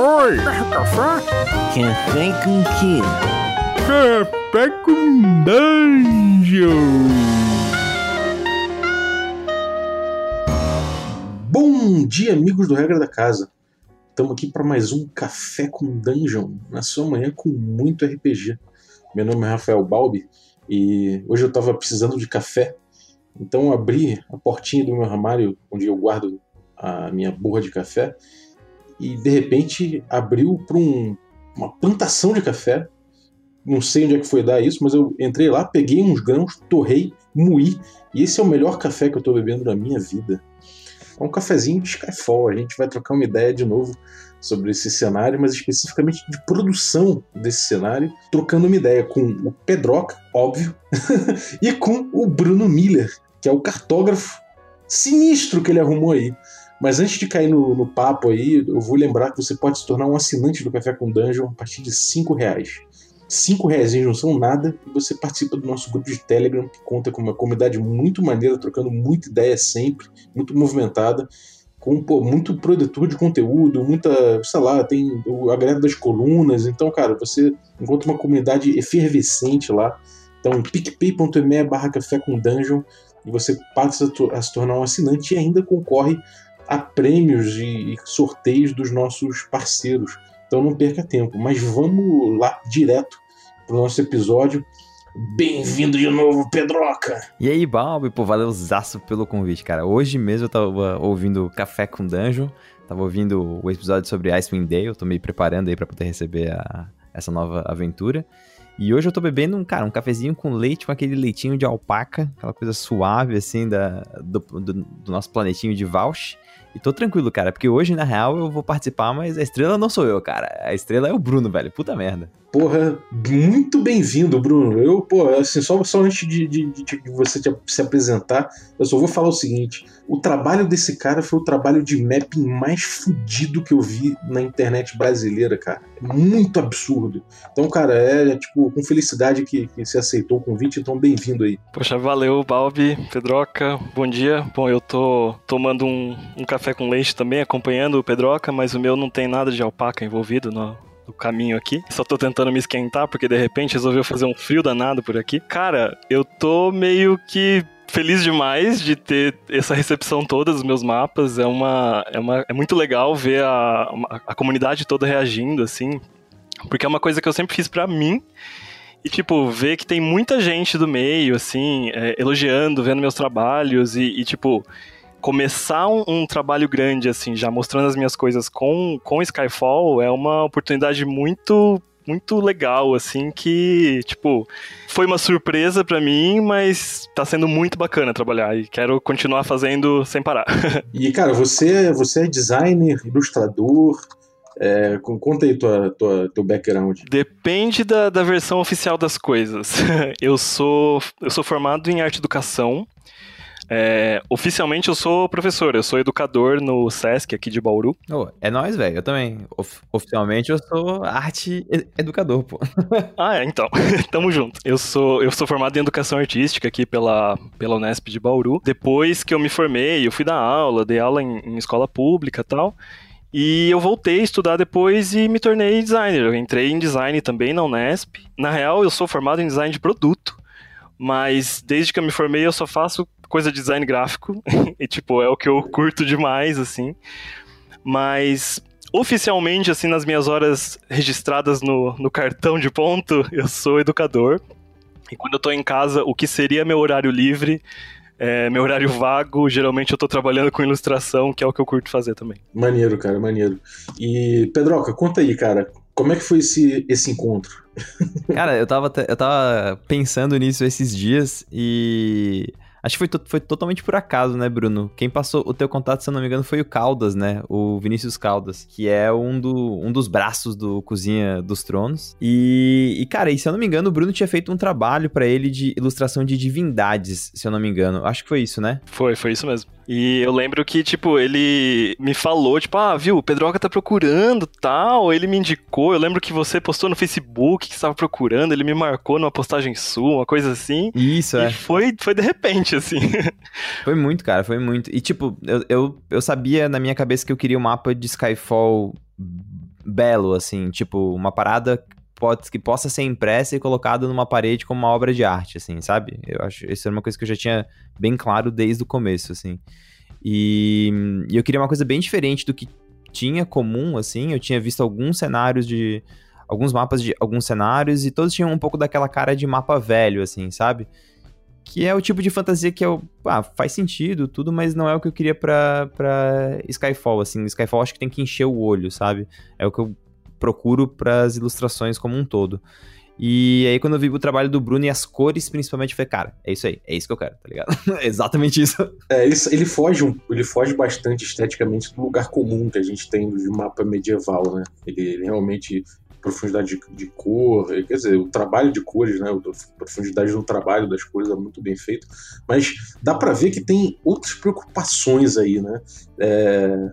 Oi! Café? Café com quê? Café com Dungeon! Bom dia, amigos do Regra da Casa. Estamos aqui para mais um Café com Dungeon, na sua manhã com muito RPG. Meu nome é Rafael Balbi e hoje eu estava precisando de café, então eu abri a portinha do meu armário onde eu guardo a minha borra de café e de repente abriu para um, uma plantação de café. Não sei onde é que foi dar isso, mas eu entrei lá, peguei uns grãos, torrei, moí, e esse é o melhor café que eu estou bebendo na minha vida. É um cafezinho de Skyfall. A gente vai trocar uma ideia de novo sobre esse cenário, mas especificamente de produção desse cenário, trocando uma ideia com o Pedroca, óbvio, e com o Bruno Miller, que é o cartógrafo sinistro que ele arrumou aí. Mas antes de cair no, no, papo aí, eu vou lembrar que você pode se tornar um assinante do Café com Dungeon a partir de 5 reais. 5 reais não são nada e você participa do nosso grupo de Telegram, que conta com uma comunidade muito maneira, trocando muita ideia sempre, muito movimentada, com pô, muito produtor de conteúdo, muita, sei lá, tem a greve das colunas. Então, cara, você encontra uma comunidade efervescente lá. Então, picpay.me barra café com dungeon e você passa a se tornar um assinante e ainda concorre a prêmios e sorteios dos nossos parceiros. Então não perca tempo. Mas vamos lá direto para o nosso episódio. Bem-vindo de novo, Pedroca! E aí, Balbi, pô, valeuzaço pelo convite, cara. Hoje mesmo eu tava ouvindo Café com Dungeon, tava ouvindo o episódio sobre Icewind Dale, tô me preparando aí para poder receber a, essa nova aventura. E hoje eu tô bebendo um, cara, um cafezinho com leite, com aquele leitinho de alpaca, aquela coisa suave, assim, da, do, do, do nosso planetinho de Valsh. E tô tranquilo, cara, porque hoje, na real, eu vou participar, mas a estrela não sou eu, cara. A estrela é o Bruno, velho. Puta merda. Porra, muito bem-vindo, Bruno. Eu, pô, assim, só, só antes de, de, de, você se apresentar, eu só vou falar o seguinte: o trabalho desse cara foi o trabalho de mapping mais fudido que eu vi na internet brasileira, cara. Muito absurdo. Então, cara, é, é tipo, com felicidade que, que você aceitou o convite, então bem-vindo aí. Poxa, valeu, Balbi, Pedroca, bom dia. Bom, eu tô tomando um, um café com leite também, acompanhando o Pedroca, mas o meu não tem nada de alpaca envolvido no, do caminho aqui. Só tô tentando me esquentar porque de repente resolveu fazer um frio danado por aqui. Cara, eu tô meio que feliz demais de ter essa recepção toda dos meus mapas. É uma é, uma, é muito legal ver a, a comunidade toda reagindo assim, porque é uma coisa que eu sempre fiz para mim. E, tipo, ver que tem muita gente do meio, assim, é, elogiando, vendo meus trabalhos e, e tipo, começar um, um, trabalho grande, assim, já mostrando as minhas coisas com, com Skyfall, é uma oportunidade muito muito legal, assim, que, tipo, foi uma surpresa para mim, mas tá sendo muito bacana trabalhar e quero continuar fazendo sem parar. e, cara, você, você é designer, ilustrador, é, conta aí tua, tua, teu background. Depende da, da versão oficial das coisas. eu sou eu sou formado em arte educação é, oficialmente eu sou professor, eu sou educador no SESC aqui de Bauru. Oh, é nóis, velho. Eu também. Of oficialmente eu sou arte educador, pô. ah, é, então. Tamo junto. Eu sou, eu sou formado em educação artística aqui pela, pela Unesp de Bauru. Depois que eu me formei, eu fui dar aula, dei aula em, em escola pública e tal. E eu voltei a estudar depois e me tornei designer. Eu entrei em design também na Unesp. Na real, eu sou formado em design de produto. Mas desde que eu me formei, eu só faço coisa de design gráfico. e, tipo, é o que eu curto demais, assim. Mas oficialmente, assim, nas minhas horas registradas no, no cartão de ponto, eu sou educador. E quando eu tô em casa, o que seria meu horário livre, é, meu horário vago, geralmente eu tô trabalhando com ilustração, que é o que eu curto fazer também. Maneiro, cara, maneiro. E, Pedroca, conta aí, cara, como é que foi esse, esse encontro? Cara, eu tava, eu tava pensando nisso esses dias e Acho que foi, foi totalmente por acaso, né, Bruno? Quem passou o teu contato, se eu não me engano, foi o Caldas, né? O Vinícius Caldas, que é um, do, um dos braços do Cozinha dos Tronos. E, e, cara, e se eu não me engano, o Bruno tinha feito um trabalho para ele de ilustração de divindades, se eu não me engano. Acho que foi isso, né? Foi, foi isso mesmo. E eu lembro que, tipo, ele me falou, tipo, ah, viu, o Pedroca tá procurando tal, ele me indicou, eu lembro que você postou no Facebook que estava procurando, ele me marcou numa postagem sua, uma coisa assim. Isso, e é. foi, foi de repente, assim. Foi muito, cara, foi muito. E, tipo, eu, eu, eu sabia na minha cabeça que eu queria um mapa de Skyfall belo, assim, tipo, uma parada pode, que possa ser impressa e colocada numa parede como uma obra de arte, assim, sabe? Eu acho isso era uma coisa que eu já tinha bem claro desde o começo, assim. E, e eu queria uma coisa bem diferente do que tinha comum, assim. Eu tinha visto alguns cenários de. Alguns mapas de alguns cenários e todos tinham um pouco daquela cara de mapa velho, assim, sabe? Que é o tipo de fantasia que eu. Ah, faz sentido, tudo, mas não é o que eu queria pra, Skyfall, assim. Skyfall acho que tem que encher o olho, sabe? É o que eu procuro para as ilustrações como um todo. E aí, quando eu vi o trabalho do Bruno e as cores, principalmente, eu falei, cara, é isso aí, é isso que eu quero, tá ligado? é exatamente isso. É, ele, ele, foge, um, ele foge bastante esteticamente do lugar comum que a gente tem de mapa medieval, né? Ele, ele realmente profundidade de, de, cor, quer dizer, o trabalho de cores, né, a profundidade do trabalho das cores é muito bem feito, mas dá para ver que tem outras preocupações aí, né? É...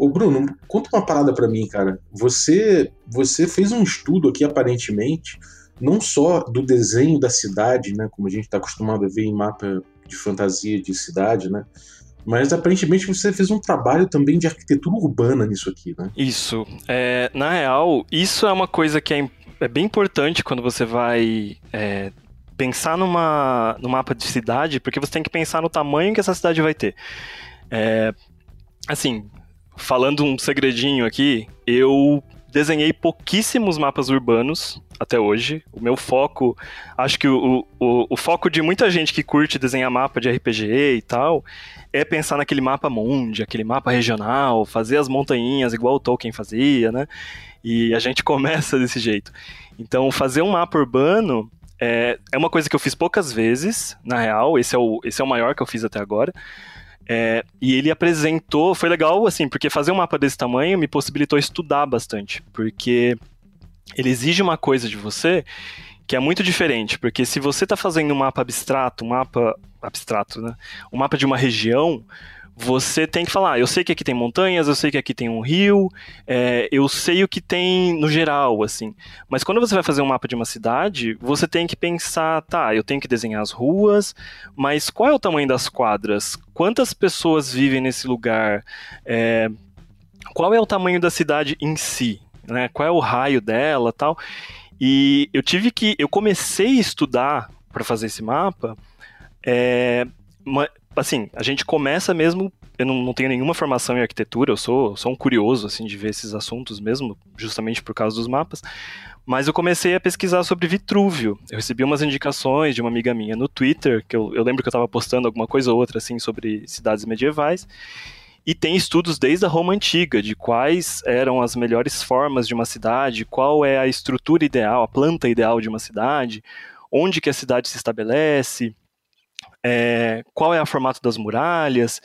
Ô Bruno, conta uma parada para mim, cara. Você, você fez um estudo aqui aparentemente não só do desenho da cidade, né, como a gente está acostumado a ver em mapa de fantasia de cidade, né, mas aparentemente você fez um trabalho também de arquitetura urbana nisso aqui, né? Isso. É, na real, isso é uma coisa que é, é bem importante quando você vai é, pensar numa, no mapa de cidade, porque você tem que pensar no tamanho que essa cidade vai ter. É, assim, falando um segredinho aqui, eu desenhei pouquíssimos mapas urbanos até hoje. O meu foco, acho que o, o, o, foco de muita gente que curte desenhar mapa de RPG e tal, é pensar naquele mapa mundi, aquele mapa regional, fazer as montanhas igual o Tolkien fazia, né? E a gente começa desse jeito. Então, fazer um mapa urbano é, é uma coisa que eu fiz poucas vezes, na real, esse é o, esse é o maior que eu fiz até agora. É, e ele apresentou, foi legal, assim, porque fazer um mapa desse tamanho me possibilitou estudar bastante, porque ele exige uma coisa de você que é muito diferente, porque se você está fazendo um mapa abstrato, um mapa abstrato, né, um mapa de uma região, você tem que falar, eu sei que aqui tem montanhas, eu sei que aqui tem um rio, é, eu sei o que tem no geral, assim. Mas quando você vai fazer um mapa de uma cidade, você tem que pensar, tá, eu tenho que desenhar as ruas, mas qual é o tamanho das quadras? Quantas pessoas vivem nesse lugar? É, qual é o tamanho da cidade em si? Né? Qual é o raio dela tal? E eu tive que. Eu comecei a estudar para fazer esse mapa. É, assim, a gente começa mesmo. Eu não, não, tenho nenhuma formação em arquitetura, eu sou, sou um curioso, assim, de ver esses assuntos mesmo, justamente por causa dos mapas. Mas eu comecei a pesquisar sobre Vitrúvio. Eu recebi umas indicações de uma amiga minha no Twitter, que eu, eu lembro que eu estava postando alguma coisa ou outra, assim, sobre cidades medievais. E tem estudos desde a Roma Antiga, de quais eram as melhores formas de uma cidade, qual é a estrutura ideal, a planta ideal de uma cidade, onde que a cidade se estabelece, é, qual é o formato das muralhas.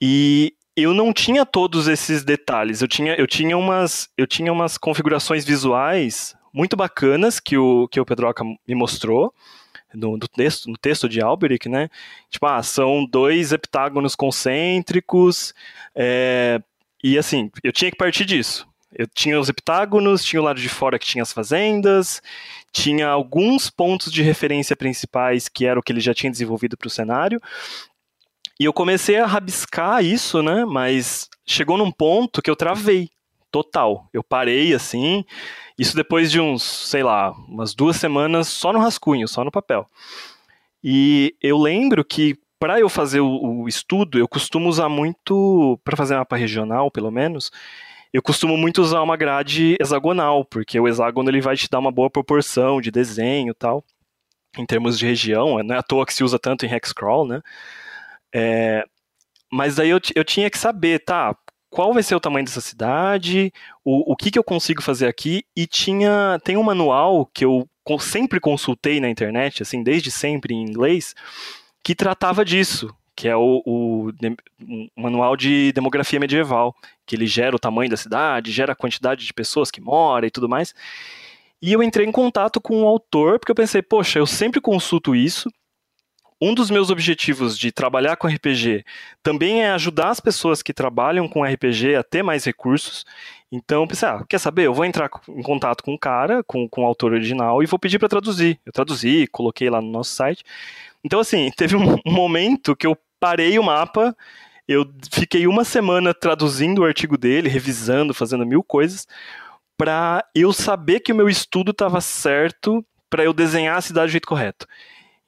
E eu não tinha todos esses detalhes. Eu tinha, eu tinha, umas, eu tinha umas configurações visuais muito bacanas que o, que o Pedroca me mostrou no, texto, no texto de Alberic, né? Tipo, ah, são dois heptágonos concêntricos, é, e assim, eu tinha que partir disso. Eu tinha os heptágonos, tinha o lado de fora que tinha as fazendas, tinha alguns pontos de referência principais que era o que ele já tinha desenvolvido para o cenário. E eu comecei a rabiscar isso, né? Mas chegou num ponto que eu travei total. Eu parei assim, isso depois de uns, sei lá, umas duas semanas só no rascunho, só no papel. E eu lembro que para eu fazer o, o, estudo, eu costumo usar muito, para fazer mapa regional, pelo menos, eu costumo muito usar uma grade hexagonal, porque o hexágono ele vai te dar uma boa proporção de desenho tal, em termos de região, não é à toa que se usa tanto em Hexcrawl, né? É, mas daí eu, eu tinha que saber, tá, qual vai ser o tamanho dessa cidade, o, o que, que eu consigo fazer aqui, e tinha tem um manual que eu sempre consultei na internet, assim, desde sempre em inglês, que tratava disso, que é o, o, o, manual de demografia medieval, que ele gera o tamanho da cidade, gera a quantidade de pessoas que moram e tudo mais. E eu entrei em contato com o autor, porque eu pensei, poxa, eu sempre consulto isso, um dos meus objetivos de trabalhar com RPG também é ajudar as pessoas que trabalham com RPG a ter mais recursos. Então, pensei, ah, quer saber? Eu vou entrar em contato com o cara, com, com o autor original, e vou pedir para traduzir. Eu traduzi, coloquei lá no nosso site. Então, assim, teve um momento que eu parei o mapa, eu fiquei uma semana traduzindo o artigo dele, revisando, fazendo mil coisas, para eu saber que o meu estudo estava certo para eu desenhar a cidade do jeito correto.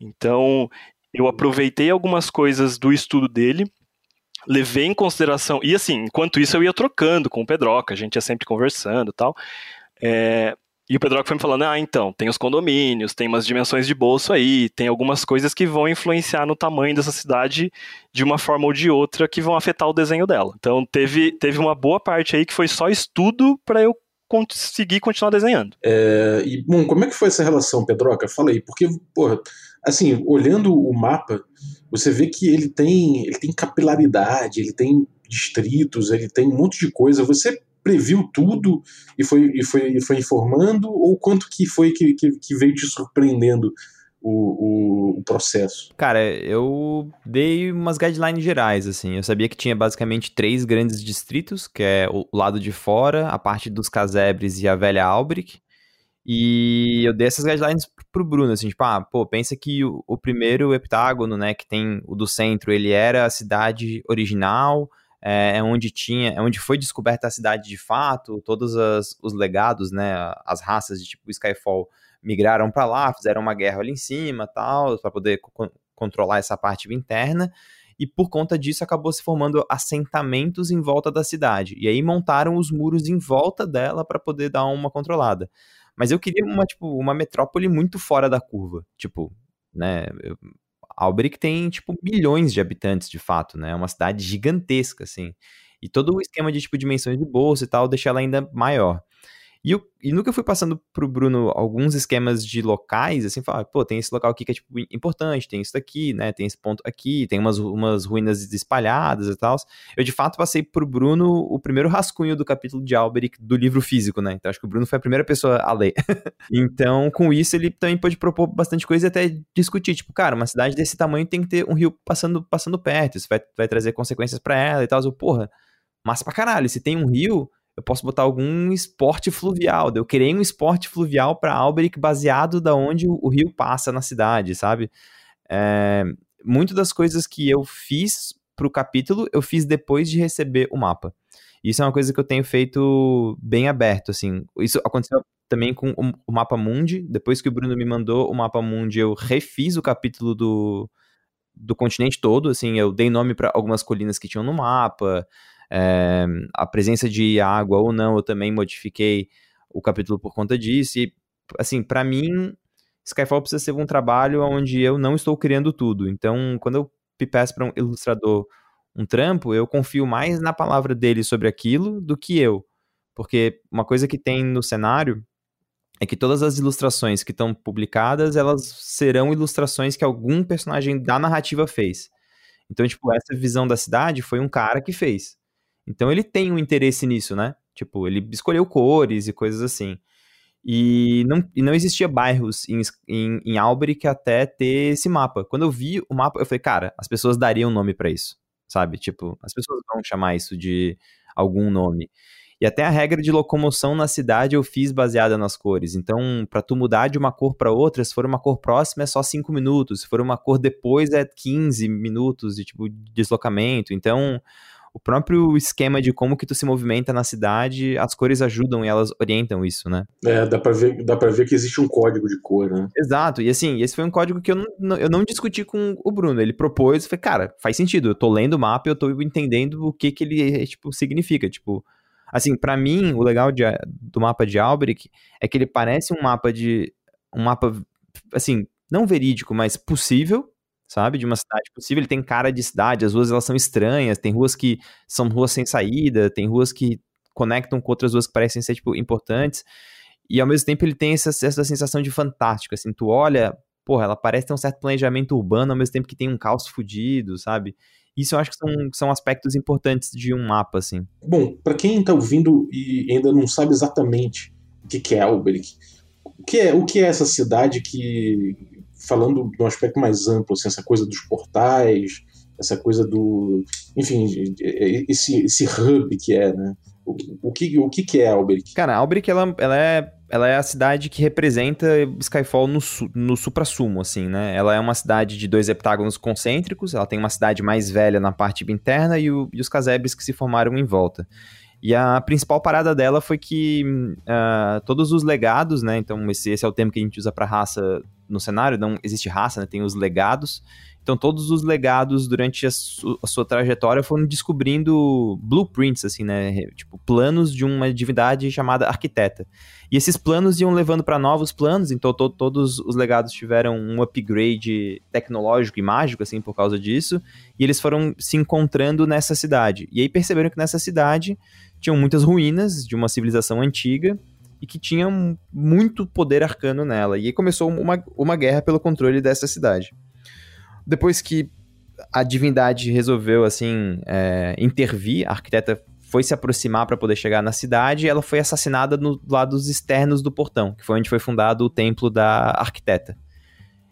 Então, eu aproveitei algumas coisas do estudo dele, levei em consideração. E assim, enquanto isso, eu ia trocando com o Pedroca, a gente ia sempre conversando e tal. É, e o Pedroca foi me falando: ah, então, tem os condomínios, tem umas dimensões de bolso aí, tem algumas coisas que vão influenciar no tamanho dessa cidade de uma forma ou de outra que vão afetar o desenho dela. Então, teve, teve uma boa parte aí que foi só estudo para eu conseguir continuar desenhando. É, e, bom, como é que foi essa relação, Pedroca? Fala aí, porque, porra, assim, olhando o mapa, você vê que ele tem, ele tem capilaridade, ele tem distritos, ele tem um monte de coisa. Você previu tudo e foi, e foi, foi informando, ou quanto que foi que, que, que veio te surpreendendo o, o, o, processo? Cara, eu dei umas guidelines gerais, assim. Eu sabia que tinha basicamente três grandes distritos, que é o lado de fora, a parte dos casebres e a velha Albric. E eu dei essas guidelines pro Bruno, assim, tipo, ah, pô, pensa que o, o primeiro heptágono, né, que tem o do centro, ele era a cidade original, é, é onde tinha, é onde foi descoberta a cidade de fato, todos as, os legados, né, as raças de tipo Skyfall migraram para lá, fizeram uma guerra ali em cima, tal, para poder co controlar essa parte interna. E por conta disso acabou se formando assentamentos em volta da cidade. E aí montaram os muros em volta dela para poder dar uma controlada. Mas eu queria uma, tipo, uma metrópole muito fora da curva. Tipo, né? Albric tem, tipo, milhões de habitantes, de fato, né? É uma cidade gigantesca, assim. E todo o esquema de, tipo, dimensões de bolsa e tal deixa ela ainda maior. E, eu, e eu fui passando pro Bruno alguns esquemas de locais, assim, falar, pô, tem esse local aqui que é, tipo, importante, tem isso daqui, né, tem esse ponto aqui, tem umas, umas ruínas espalhadas e tal. Eu, de fato, passei pro Bruno o primeiro rascunho do capítulo de Alberic do livro físico, né, então acho que o Bruno foi a primeira pessoa a ler. então, com isso, ele também pôde propor bastante coisa e até discutir, tipo, cara, uma cidade desse tamanho tem que ter um rio passando, passando perto, isso vai, vai trazer consequências para ela e tal. Eu, porra, massa pra caralho, se tem um rio eu posso botar algum esporte fluvial. Eu criei um esporte fluvial para Alberic baseado da onde o rio passa na cidade, sabe? É, muito das coisas que eu fiz para o capítulo, eu fiz depois de receber o mapa. Isso é uma coisa que eu tenho feito bem aberto, assim. Isso aconteceu também com o, mapa mundi. Depois que o Bruno me mandou o mapa mundi, eu refiz o capítulo do, do continente todo, assim. Eu dei nome para algumas colinas que tinham no mapa. É, a presença de água ou não, eu também modifiquei o capítulo por conta disso. E, assim, para mim, Skyfall precisa ser um trabalho onde eu não estou criando tudo. Então, quando eu peço para um ilustrador um trampo, eu confio mais na palavra dele sobre aquilo do que eu. Porque uma coisa que tem no cenário é que todas as ilustrações que estão publicadas, elas serão ilustrações que algum personagem da narrativa fez. Então, tipo, essa visão da cidade foi um cara que fez. Então ele tem um interesse nisso, né? Tipo, ele escolheu cores e coisas assim. E não, e não existia bairros em, em, em Alberic até ter esse mapa. Quando eu vi o mapa, eu falei, cara, as pessoas dariam nome para isso, sabe? Tipo, as pessoas vão chamar isso de algum nome. E até a regra de locomoção na cidade eu fiz baseada nas cores. Então, para tu mudar de uma cor para outra, se for uma cor próxima é só 5 minutos, se for uma cor depois é 15 minutos de tipo deslocamento. Então, o próprio esquema de como que tu se movimenta na cidade, as cores ajudam e elas orientam isso, né? É, dá pra ver, dá pra ver que existe um código de cor, né? Exato, e assim, esse foi um código que eu não, eu não discuti com o Bruno, ele propôs, e falei, cara, faz sentido, eu tô lendo o mapa e eu tô entendendo o que que ele, tipo, significa, tipo... Assim, para mim, o legal de, do mapa de Alberic é que ele parece um mapa de... um mapa, assim, não verídico, mas possível, sabe? De uma cidade possível. Ele tem cara de cidade, as ruas elas são estranhas, tem ruas que são ruas sem saída, tem ruas que conectam com outras ruas que parecem ser, tipo, importantes. E ao mesmo tempo ele tem essa, essa sensação de fantástico, assim, tu olha, porra, ela parece ter um certo planejamento urbano ao mesmo tempo que tem um caos fudido, sabe? Isso eu acho que são, são aspectos importantes de um mapa, assim. Bom, para quem tá ouvindo e ainda não sabe exatamente o que, que é Alberic, o que é, o que é essa cidade que falando de um aspecto mais amplo, assim, essa coisa dos portais, essa coisa do. Enfim, esse, esse hub que é, né? O, o, que, o que, que é Alberic? Cara, Alberic, ela, ela, é, ela é a cidade que representa Skyfall no, no supra-sumo, assim, né? Ela é uma cidade de dois heptágonos concêntricos, ela tem uma cidade mais velha na parte interna e, o, e os casebres que se formaram em volta. E a principal parada dela foi que uh, todos os legados, né? Então, esse, esse é o termo que a gente usa para raça no cenário, não existe raça, né? Tem os legados. Então, todos os legados durante a, su a, sua trajetória foram descobrindo blueprints, assim, né? Tipo, planos de uma divindade chamada arquiteta. E esses planos iam levando para novos planos, então to todos os legados tiveram um upgrade tecnológico e mágico, assim, por causa disso. E eles foram se encontrando nessa cidade. E aí perceberam que nessa cidade tinham muitas ruínas de uma civilização antiga e que tinham muito poder arcano nela. E aí começou uma, uma guerra pelo controle dessa cidade. Depois que a divindade resolveu, assim, é, intervir, a arquiteta foi se aproximar para poder chegar na cidade e ela foi assassinada no lados externos do portão, que foi onde foi fundado o templo da arquiteta.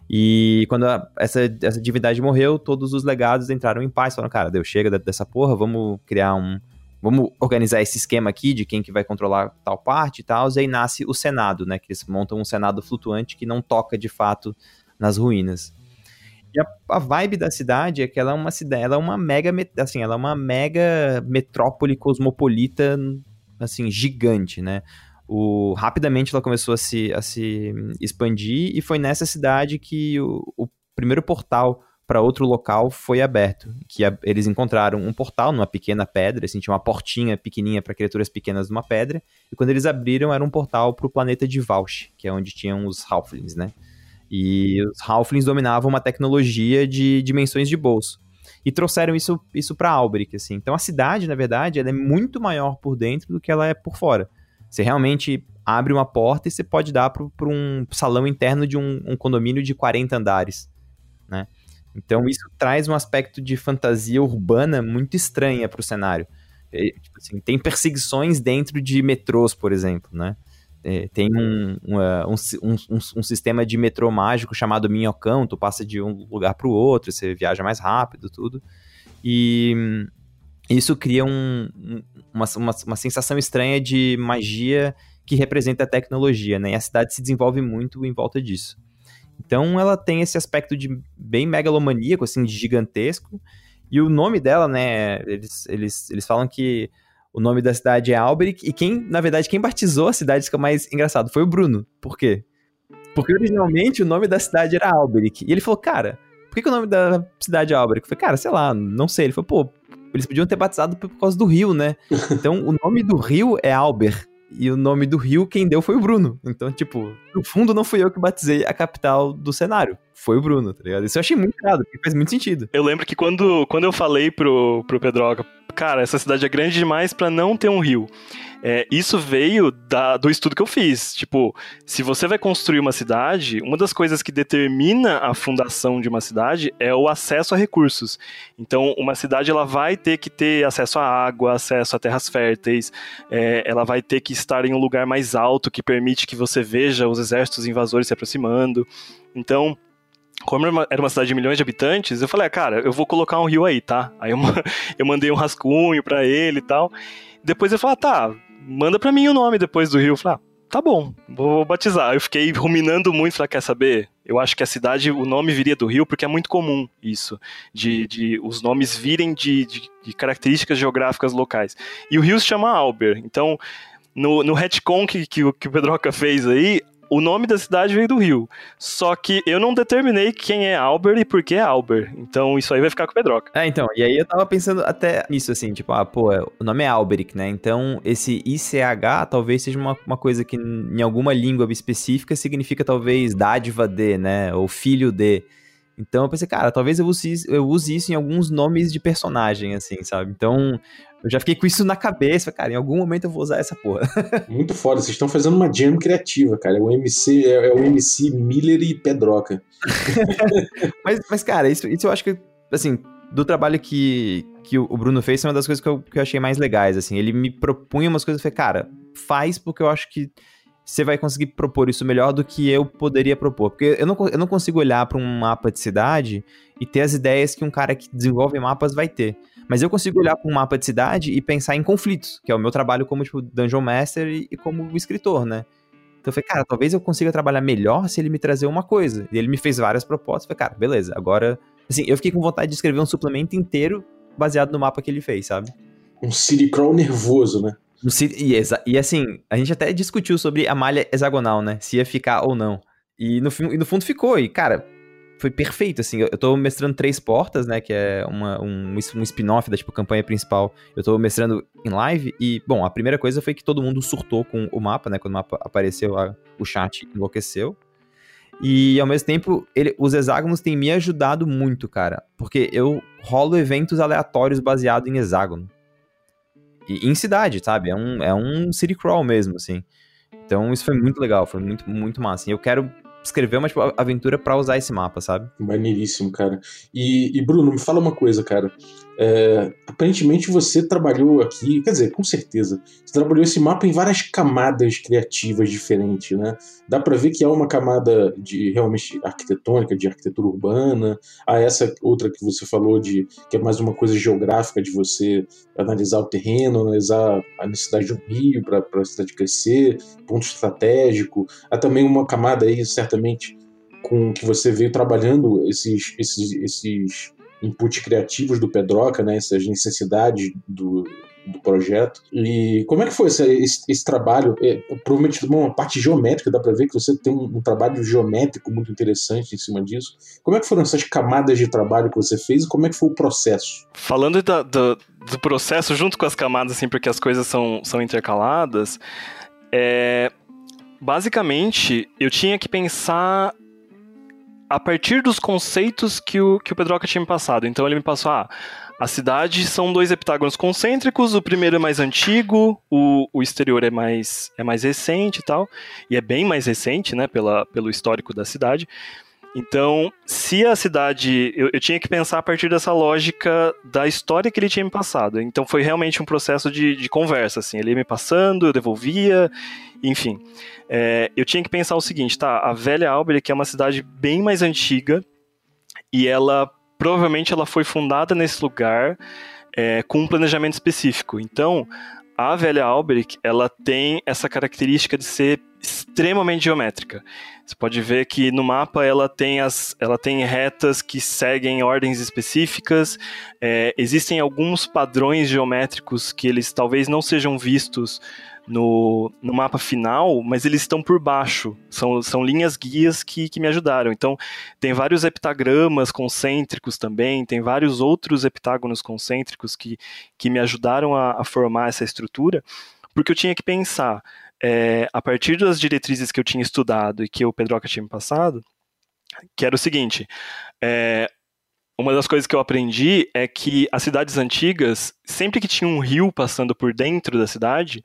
E quando a, essa, essa divindade morreu, todos os legados entraram em paz, falaram, cara, deu, chega dessa porra, vamos criar um... Vamos organizar esse esquema aqui de quem que vai controlar tal parte e tal, e aí nasce o Senado, né, que eles montam um Senado flutuante que não toca de fato nas ruínas. E a, a, vibe da cidade é que ela é uma cidade, ela é uma mega, assim, ela é uma mega metrópole cosmopolita, assim, gigante, né? O, rapidamente ela começou a se, a se expandir e foi nessa cidade que o, o primeiro portal para outro local foi aberto, que a, eles encontraram um portal numa pequena pedra, assim, tinha uma portinha pequenininha para criaturas pequenas numa pedra, e quando eles abriram era um portal para o planeta de Valsh, que é onde tinham os Halflings, né? E os Halflings dominavam uma tecnologia de dimensões de bolso. E trouxeram isso, isso para Alberic, assim. Então a cidade, na verdade, ela é muito maior por dentro do que ela é por fora. Você realmente abre uma porta e você pode dar para um salão interno de um, um, condomínio de 40 andares, né? Então isso traz um aspecto de fantasia urbana muito estranha para o cenário. É, tipo assim, tem perseguições dentro de metrôs, por exemplo, né? É, tem um, um, um, um, sistema de metrô mágico chamado Minhocão, tu passa de um lugar para o outro, você viaja mais rápido, tudo. E isso cria uma, uma, uma, sensação estranha de magia que representa a tecnologia, né? E a cidade se desenvolve muito em volta disso. Então ela tem esse aspecto de bem megalomaníaco, assim, de gigantesco. E o nome dela, né? Eles, eles, eles falam que o nome da cidade é Alberic, e quem, na verdade, quem batizou a cidade, isso que é mais engraçado, foi o Bruno. Por quê? Porque originalmente o nome da cidade era Alberic. E ele falou, cara, por que, que o nome da cidade é Alberic? Eu falei, cara, sei lá, não sei. Ele falou, pô, eles podiam ter batizado por causa do rio, né? Então o nome do rio é Albert. E o nome do rio, quem deu foi o Bruno. Então, tipo, no fundo não fui eu que batizei a capital do cenário. Foi o Bruno, tá ligado? Isso eu achei muito errado, porque faz muito sentido. Eu lembro que quando, quando eu falei pro, pro Pedroca, cara, essa cidade é grande demais para não ter um rio. É, isso veio da, do estudo que eu fiz. Tipo, se você vai construir uma cidade, uma das coisas que determina a fundação de uma cidade é o acesso a recursos. Então, uma cidade ela vai ter que ter acesso à água, acesso a terras férteis, é, ela vai ter que estar em um lugar mais alto que permite que você veja os exércitos invasores se aproximando. Então, como era uma cidade de milhões de habitantes, eu falei, ah, cara, eu vou colocar um rio aí, tá? Aí eu, eu mandei um rascunho para ele e tal. Depois ele falou, ah, tá, manda pra mim o nome depois do rio. Eu falei, ah, tá bom, vou batizar. Eu fiquei ruminando muito, falei, quer saber? Eu acho que a cidade, o nome viria do rio, porque é muito comum isso, de, de os nomes virem de, de, de características geográficas locais. E o rio se chama Alber, então no, no retcon que, que, que o Pedroca fez aí, o nome da cidade veio do Rio. Só que eu não determinei quem é Albert e por que é Albert. Então isso aí vai ficar com o Pedroca. É, então. E aí eu tava pensando até nisso, assim, tipo, ah, pô, o nome é Alberic, né? Então esse ICH talvez seja uma, uma coisa que em alguma língua específica significa talvez dádiva de, né? Ou filho de. Então eu pensei, cara, talvez eu use, eu use isso em alguns nomes de personagem, assim, sabe? Então eu já fiquei com isso na cabeça, cara. Em algum momento eu vou usar essa porra. Muito foda. Vocês estão fazendo uma jam criativa, cara. É o MC, é, é o MC Miller e Pedroca. mas, mas, cara, isso, isso eu acho que, assim, do trabalho que, que o Bruno fez, é uma das coisas que eu, que eu achei mais legais, assim. Ele me propunha umas coisas, eu falei, cara, faz porque eu acho que você vai conseguir propor isso melhor do que eu poderia propor. Porque eu não, eu não consigo olhar para um mapa de cidade e ter as ideias que um cara que desenvolve mapas vai ter. Mas eu consigo olhar para um mapa de cidade e pensar em conflitos, que é o meu trabalho como tipo Dungeon Master e, e como escritor, né? Então eu falei, cara, talvez eu consiga trabalhar melhor se ele me trazer uma coisa. E ele me fez várias propostas. Eu falei, cara, beleza, agora. Assim, eu fiquei com vontade de escrever um suplemento inteiro baseado no mapa que ele fez, sabe? Um crawl nervoso, né? E, e assim, a gente até discutiu sobre a malha hexagonal, né? Se ia ficar ou não. E no, e no fundo ficou. E, cara, foi perfeito, assim. Eu, eu tô mestrando Três Portas, né? Que é uma, um, um spin-off da, tipo, campanha principal. Eu tô mestrando em live. E, bom, a primeira coisa foi que todo mundo surtou com o mapa, né? Quando o mapa apareceu, a- o chat enlouqueceu. E, ao mesmo tempo, ele- os hexágonos têm me ajudado muito, cara. Porque eu rolo eventos aleatórios baseados em hexágono. E em cidade, sabe? É um, é um city crawl mesmo, assim. Então isso foi muito legal, foi muito, muito massa. E eu quero escrever uma tipo, aventura pra usar esse mapa, sabe? Maneiríssimo, cara. E, e, Bruno, me fala uma coisa, cara. É, aparentemente você trabalhou aqui, quer dizer, com certeza, você trabalhou esse mapa em várias camadas criativas diferentes, né? Dá pra ver que há uma camada de realmente arquitetônica, de arquitetura urbana, há essa outra que você falou de que é mais uma coisa geográfica de você analisar o terreno, analisar a necessidade de um rio para a cidade crescer, ponto estratégico. Há também uma camada aí, certamente, com que você veio trabalhando esses, esses, esses inputs criativos do Pedroca, né, essas necessidades do, do projeto. E como é que foi esse, esse, esse trabalho? É, provavelmente uma parte geométrica, dá para ver que você tem um, um, trabalho geométrico muito interessante em cima disso. Como é que foram essas camadas de trabalho que você fez e como é que foi o processo? Falando da, do, do processo junto com as camadas, assim, porque as coisas são, são intercaladas, é, basicamente eu tinha que pensar a partir dos conceitos que o, que o Pedroca tinha me passado. Então ele me passou, ah, a cidade são dois heptágonos concêntricos, o primeiro é mais antigo, o, o exterior é mais, é mais recente e tal, e é bem mais recente, né, pela, pelo histórico da cidade. Então, se a cidade. Eu, eu, tinha que pensar a partir dessa lógica da história que ele tinha me passado. Então, foi realmente um processo de, de conversa. Assim. Ele ia me passando, eu devolvia, enfim. É, eu tinha que pensar o seguinte: tá, a velha Albert, é uma cidade bem mais antiga, e ela provavelmente ela foi fundada nesse lugar é, com um planejamento específico. Então, a velha Alberic, ela tem essa característica de ser extremamente geométrica. Você pode ver que no mapa ela tem, as, ela tem retas que seguem ordens específicas, é, existem alguns padrões geométricos que eles talvez não sejam vistos no, no mapa final, mas eles estão por baixo. São, são linhas guias que, que me ajudaram. Então, tem vários heptagramas concêntricos também, tem vários outros heptágonos concêntricos que, que me ajudaram a, a formar essa estrutura, porque eu tinha que pensar, é, a partir das diretrizes que eu tinha estudado e que o Pedroca tinha me passado, que era o seguinte: é, uma das coisas que eu aprendi é que as cidades antigas, sempre que tinha um rio passando por dentro da cidade,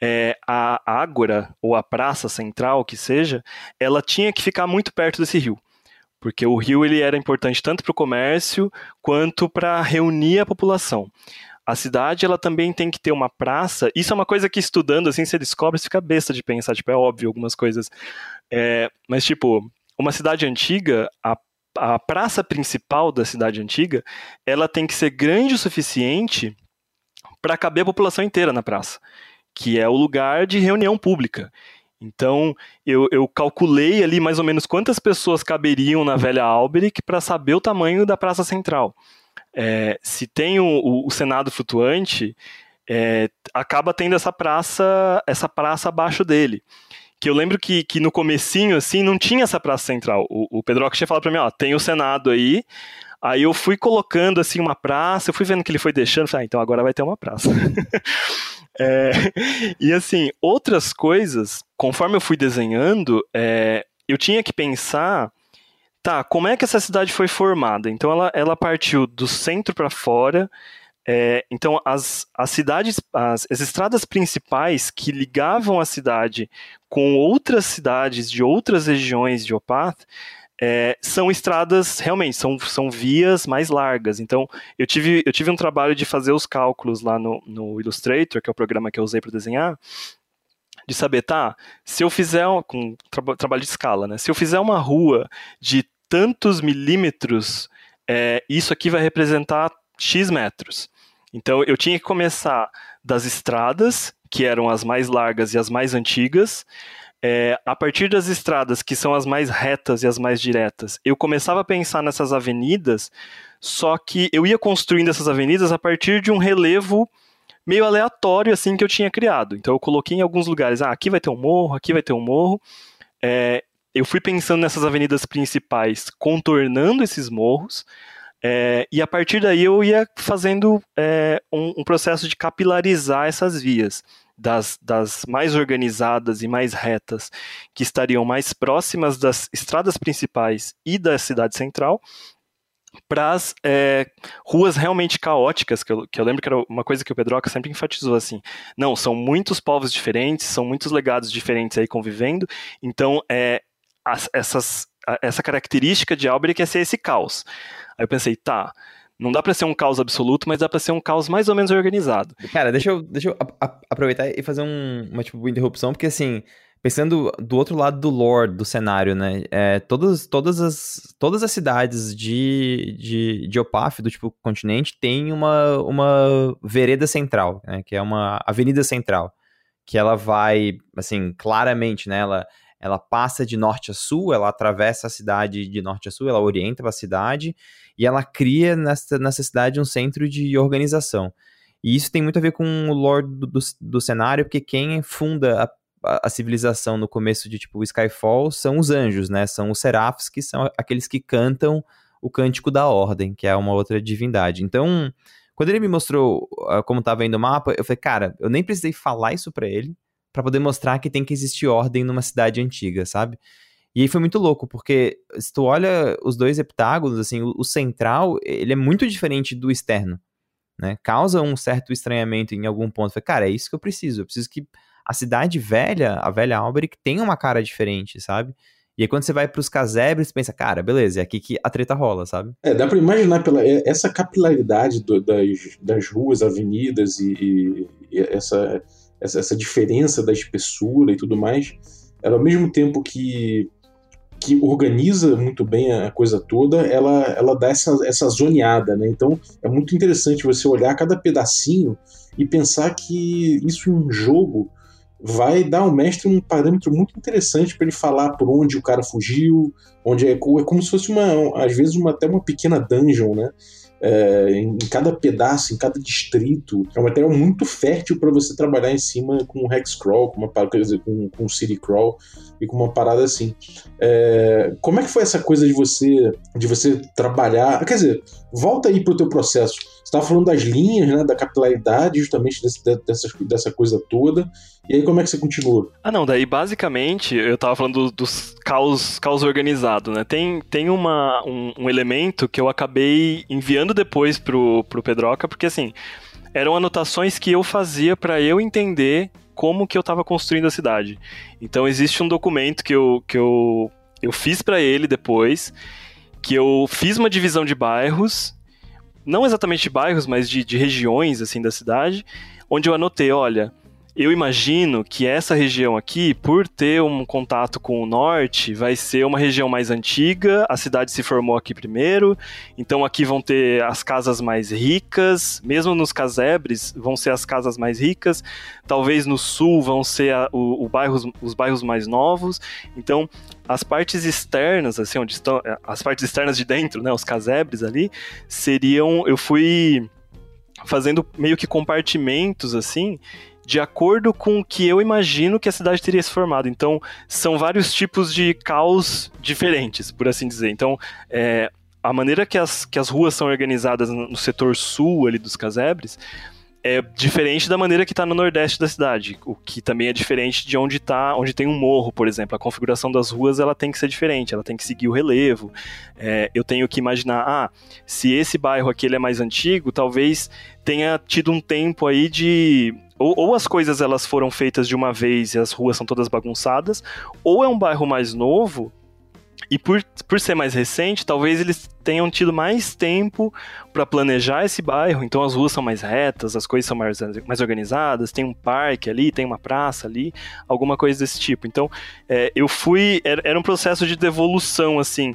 é, a ágora ou a praça central, que seja, ela tinha que ficar muito perto desse rio. Porque o rio ele era importante tanto para o comércio quanto para reunir a população. A cidade ela também tem que ter uma praça. Isso é uma coisa que estudando assim você descobre, você fica besta de pensar, tipo, é óbvio algumas coisas. É, mas tipo, uma cidade antiga, a a praça principal da cidade antiga, ela tem que ser grande o suficiente para caber a população inteira na praça, que é o lugar de reunião pública. Então, eu, eu, calculei ali mais ou menos quantas pessoas caberiam na velha Alberic para saber o tamanho da praça central. É, se tem o, o, o Senado flutuante, é, acaba tendo essa praça, essa praça abaixo dele que eu lembro que, que no comecinho, assim, não tinha essa praça central. O, o Pedroca tinha falado pra mim, ó, tem o Senado aí, aí eu fui colocando, assim, uma praça, eu fui vendo que ele foi deixando, falei, ah, então agora vai ter uma praça. é, e, assim, outras coisas, conforme eu fui desenhando, é, eu tinha que pensar, tá, como é que essa cidade foi formada? Então, ela, ela partiu do centro para fora, é, então, as, as cidades, as, as, estradas principais que ligavam a cidade com outras cidades de outras regiões de Opath é, são estradas, realmente, são, são vias mais largas. Então, eu tive, eu tive um trabalho de fazer os cálculos lá no, no Illustrator, que é o programa que eu usei para desenhar, de saber, tá, se eu fizer, com tra trabalho de escala, né, se eu fizer uma rua de tantos milímetros, é, isso aqui vai representar X metros. Então eu tinha que começar das estradas, que eram as mais largas e as mais antigas. É, a partir das estradas, que são as mais retas e as mais diretas, eu começava a pensar nessas avenidas, só que eu ia construindo essas avenidas a partir de um relevo meio aleatório assim que eu tinha criado. Então eu coloquei em alguns lugares, ah, aqui vai ter um morro, aqui vai ter um morro. É, eu fui pensando nessas avenidas principais, contornando esses morros. É, e a partir daí eu ia fazendo é, um, um, processo de capilarizar essas vias, das, das, mais organizadas e mais retas, que estariam mais próximas das estradas principais e da cidade central, para as é, ruas realmente caóticas, que eu, que eu, lembro que era uma coisa que o Pedroca sempre enfatizou assim. Não, são muitos povos diferentes, são muitos legados diferentes aí convivendo, então é, as, essas, essa característica de Albrecht é ser esse caos. Aí eu pensei, tá, não dá para ser um caos absoluto, mas dá para ser um caos mais ou menos organizado. Cara, deixa eu, deixa eu aproveitar e fazer um, uma tipo, interrupção, porque assim, pensando do outro lado do lore do cenário, né? É, todas, todas, as, todas as cidades de, de, de Opaf, do tipo continente, tem uma, uma vereda central, né? Que é uma avenida central. Que ela vai, assim, claramente, né? Ela, ela passa de norte a sul, ela atravessa a cidade de norte a sul, ela orienta a cidade e ela cria nessa, nessa cidade um centro de organização. E isso tem muito a ver com o lore do, do, do cenário, porque quem funda a a, civilização no começo de tipo Skyfall são os anjos, né? São os serafs que são aqueles que cantam o cântico da ordem, que é uma outra divindade. Então, quando ele me mostrou uh, como estava indo o mapa, eu falei, cara, eu nem precisei falar isso para ele para poder mostrar que tem que existir ordem numa cidade antiga, sabe? E aí foi muito louco, porque se tu olha os dois heptágonos, assim, o, o central, ele é muito diferente do externo, né? Causa um certo estranhamento em algum ponto. Falei, cara, é isso que eu preciso. Eu preciso que a cidade velha, a velha Alberic, tem uma cara diferente, sabe? E aí quando você vai pros casebres, pensa, cara, beleza, é aqui que a treta rola, sabe? É, dá pra imaginar pela, é, essa capilaridade do, das, das ruas, avenidas e, e, e essa, essa, essa, diferença da espessura e tudo mais, ela ao mesmo tempo que, que organiza muito bem a coisa toda, ela, ela dá essa, essa zoneada, né? Então é muito interessante você olhar cada pedacinho e pensar que isso em um jogo vai dar ao mestre um parâmetro muito interessante para ele falar por onde o cara fugiu, onde é, é como se fosse uma, às vezes uma, até uma pequena dungeon, né? É, em cada pedaço, em cada distrito. É um material muito fértil para você trabalhar em cima com hex crawl, com uma quer dizer, com, com city crawl e com uma parada assim. É, como é que foi essa coisa de você de você trabalhar? Quer dizer, volta aí pro teu processo estava falando das linhas, né, da capilaridade, justamente desse, dessa, dessa coisa toda. E aí, como é que você continua? Ah, não, daí basicamente eu estava falando dos caos, caos organizado, né? Tem, tem uma, um, um, elemento que eu acabei enviando depois pro, pro Pedroca, porque assim, eram anotações que eu fazia para eu entender como que eu estava construindo a cidade. Então existe um documento que eu, que eu, eu fiz para ele depois, que eu fiz uma divisão de bairros não exatamente de bairros, mas de, de regiões assim da cidade, onde eu anotei, olha, eu imagino que essa região aqui, por ter um contato com o norte, vai ser uma região mais antiga. A cidade se formou aqui primeiro, então aqui vão ter as casas mais ricas. Mesmo nos casebres, vão ser as casas mais ricas. Talvez no sul vão ser a, o, o bairros, os bairros mais novos. Então, as partes externas, assim, onde estão as partes externas de dentro, né, os casebres ali, seriam. Eu fui fazendo meio que compartimentos assim de acordo com o que eu imagino que a cidade teria se formado. Então, são vários tipos de caos diferentes, por assim dizer. Então, é, a maneira que as, que as ruas são organizadas no setor sul ali dos casebres é diferente da maneira que está no nordeste da cidade, o que também é diferente de onde tá, onde tem um morro, por exemplo. A configuração das ruas ela tem que ser diferente, ela tem que seguir o relevo. É, eu tenho que imaginar, ah, se esse bairro aqui ele é mais antigo, talvez tenha tido um tempo aí de ou, ou, as coisas elas foram feitas de uma vez e as ruas são todas bagunçadas, ou é um bairro mais novo e por, por ser mais recente, talvez eles tenham tido mais tempo para planejar esse bairro. Então as ruas são mais retas, as coisas são mais, mais organizadas, tem um parque ali, tem uma praça ali, alguma coisa desse tipo. Então é, eu fui. Era, era um processo de devolução, assim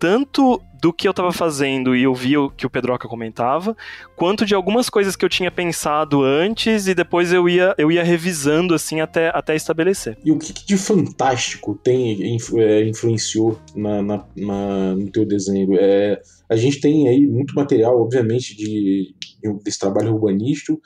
tanto do que eu estava fazendo e eu vi o que o Pedroca comentava, quanto de algumas coisas que eu tinha pensado antes e depois eu ia, eu ia revisando assim até, até estabelecer. E o que, de fantástico tem é, influenciou na, na, na, no teu desenho? É, a gente tem aí muito material, obviamente, de, desse trabalho urbanístico,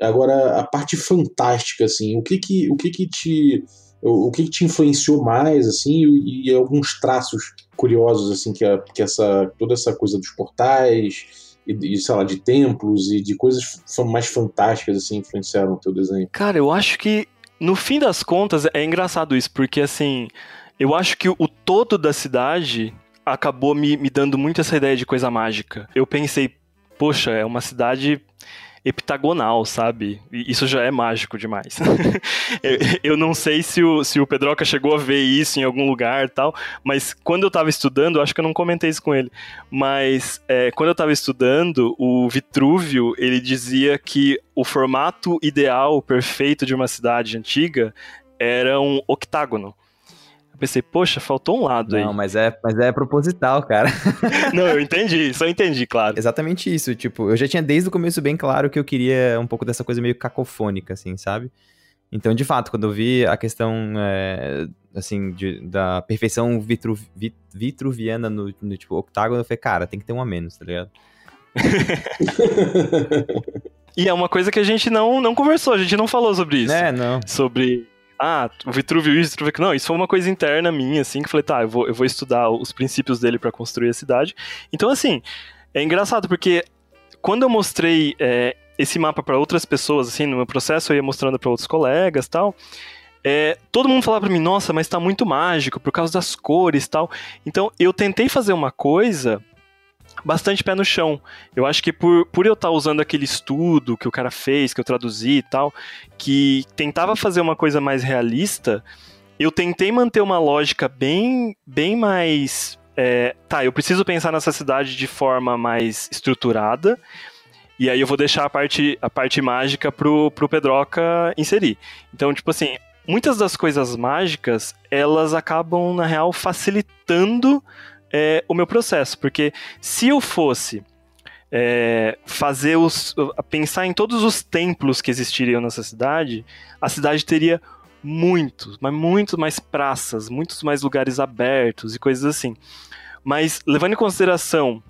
Agora, a parte fantástica, assim, o que que, o que, que te o, que, que te influenciou mais, assim, e, e, alguns traços curiosos, assim, que, a, que essa, toda essa coisa dos portais e, e, sei lá, de templos e de coisas mais fantásticas, assim, influenciaram o teu desenho? Cara, eu acho que, no fim das contas, é engraçado isso, porque, assim, eu acho que o todo da cidade acabou me, me dando muito essa ideia de coisa mágica. Eu pensei, poxa, é uma cidade heptagonal, sabe? E isso já é mágico demais. eu, não sei se o, se o Pedroca chegou a ver isso em algum lugar tal, mas quando eu tava estudando, acho que eu não comentei isso com ele, mas é, quando eu tava estudando, o Vitrúvio, ele dizia que o formato ideal, perfeito de uma cidade antiga era um octágono pensei, poxa, faltou um lado não, aí. Não, mas é, mas é proposital, cara. não, eu entendi, só entendi, claro. Exatamente isso, tipo, eu já tinha desde o começo bem claro que eu queria um pouco dessa coisa meio cacofônica, assim, sabe? Então, de fato, quando eu vi a questão, é, assim, de, da perfeição vitru, vit, vitruviana no, no, tipo, octágono, eu falei, cara, tem que ter um a menos, tá ligado? e é uma coisa que a gente não, não conversou, a gente não falou sobre isso. É, não. Sobre ah, o Vitruvio isso, Vitruvio aquilo. Não, isso foi uma coisa interna minha, assim, que eu falei, tá, eu vou, eu vou estudar os princípios dele para construir a cidade. Então, assim, é engraçado, porque quando eu mostrei é, esse mapa para outras pessoas, assim, no meu processo, eu ia mostrando para outros colegas tal. É, todo mundo falava para mim, nossa, mas tá muito mágico por causa das cores tal. Então eu tentei fazer uma coisa bastante pé no chão. Eu acho que por, por eu estar tá usando aquele estudo que o cara fez, que eu traduzi e tal, que tentava fazer uma coisa mais realista, eu tentei manter uma lógica bem, bem mais. É, tá, eu preciso pensar nessa cidade de forma mais estruturada. E aí eu vou deixar a parte, a parte mágica pro, pro Pedroca inserir. Então, tipo assim, muitas das coisas mágicas, elas acabam, na real, facilitando é, o meu processo, porque se eu fosse é, fazer os. pensar em todos os templos que existiriam nessa cidade, a cidade teria muitos, mas muitos mais praças, muitos mais lugares abertos e coisas assim. Mas levando em consideração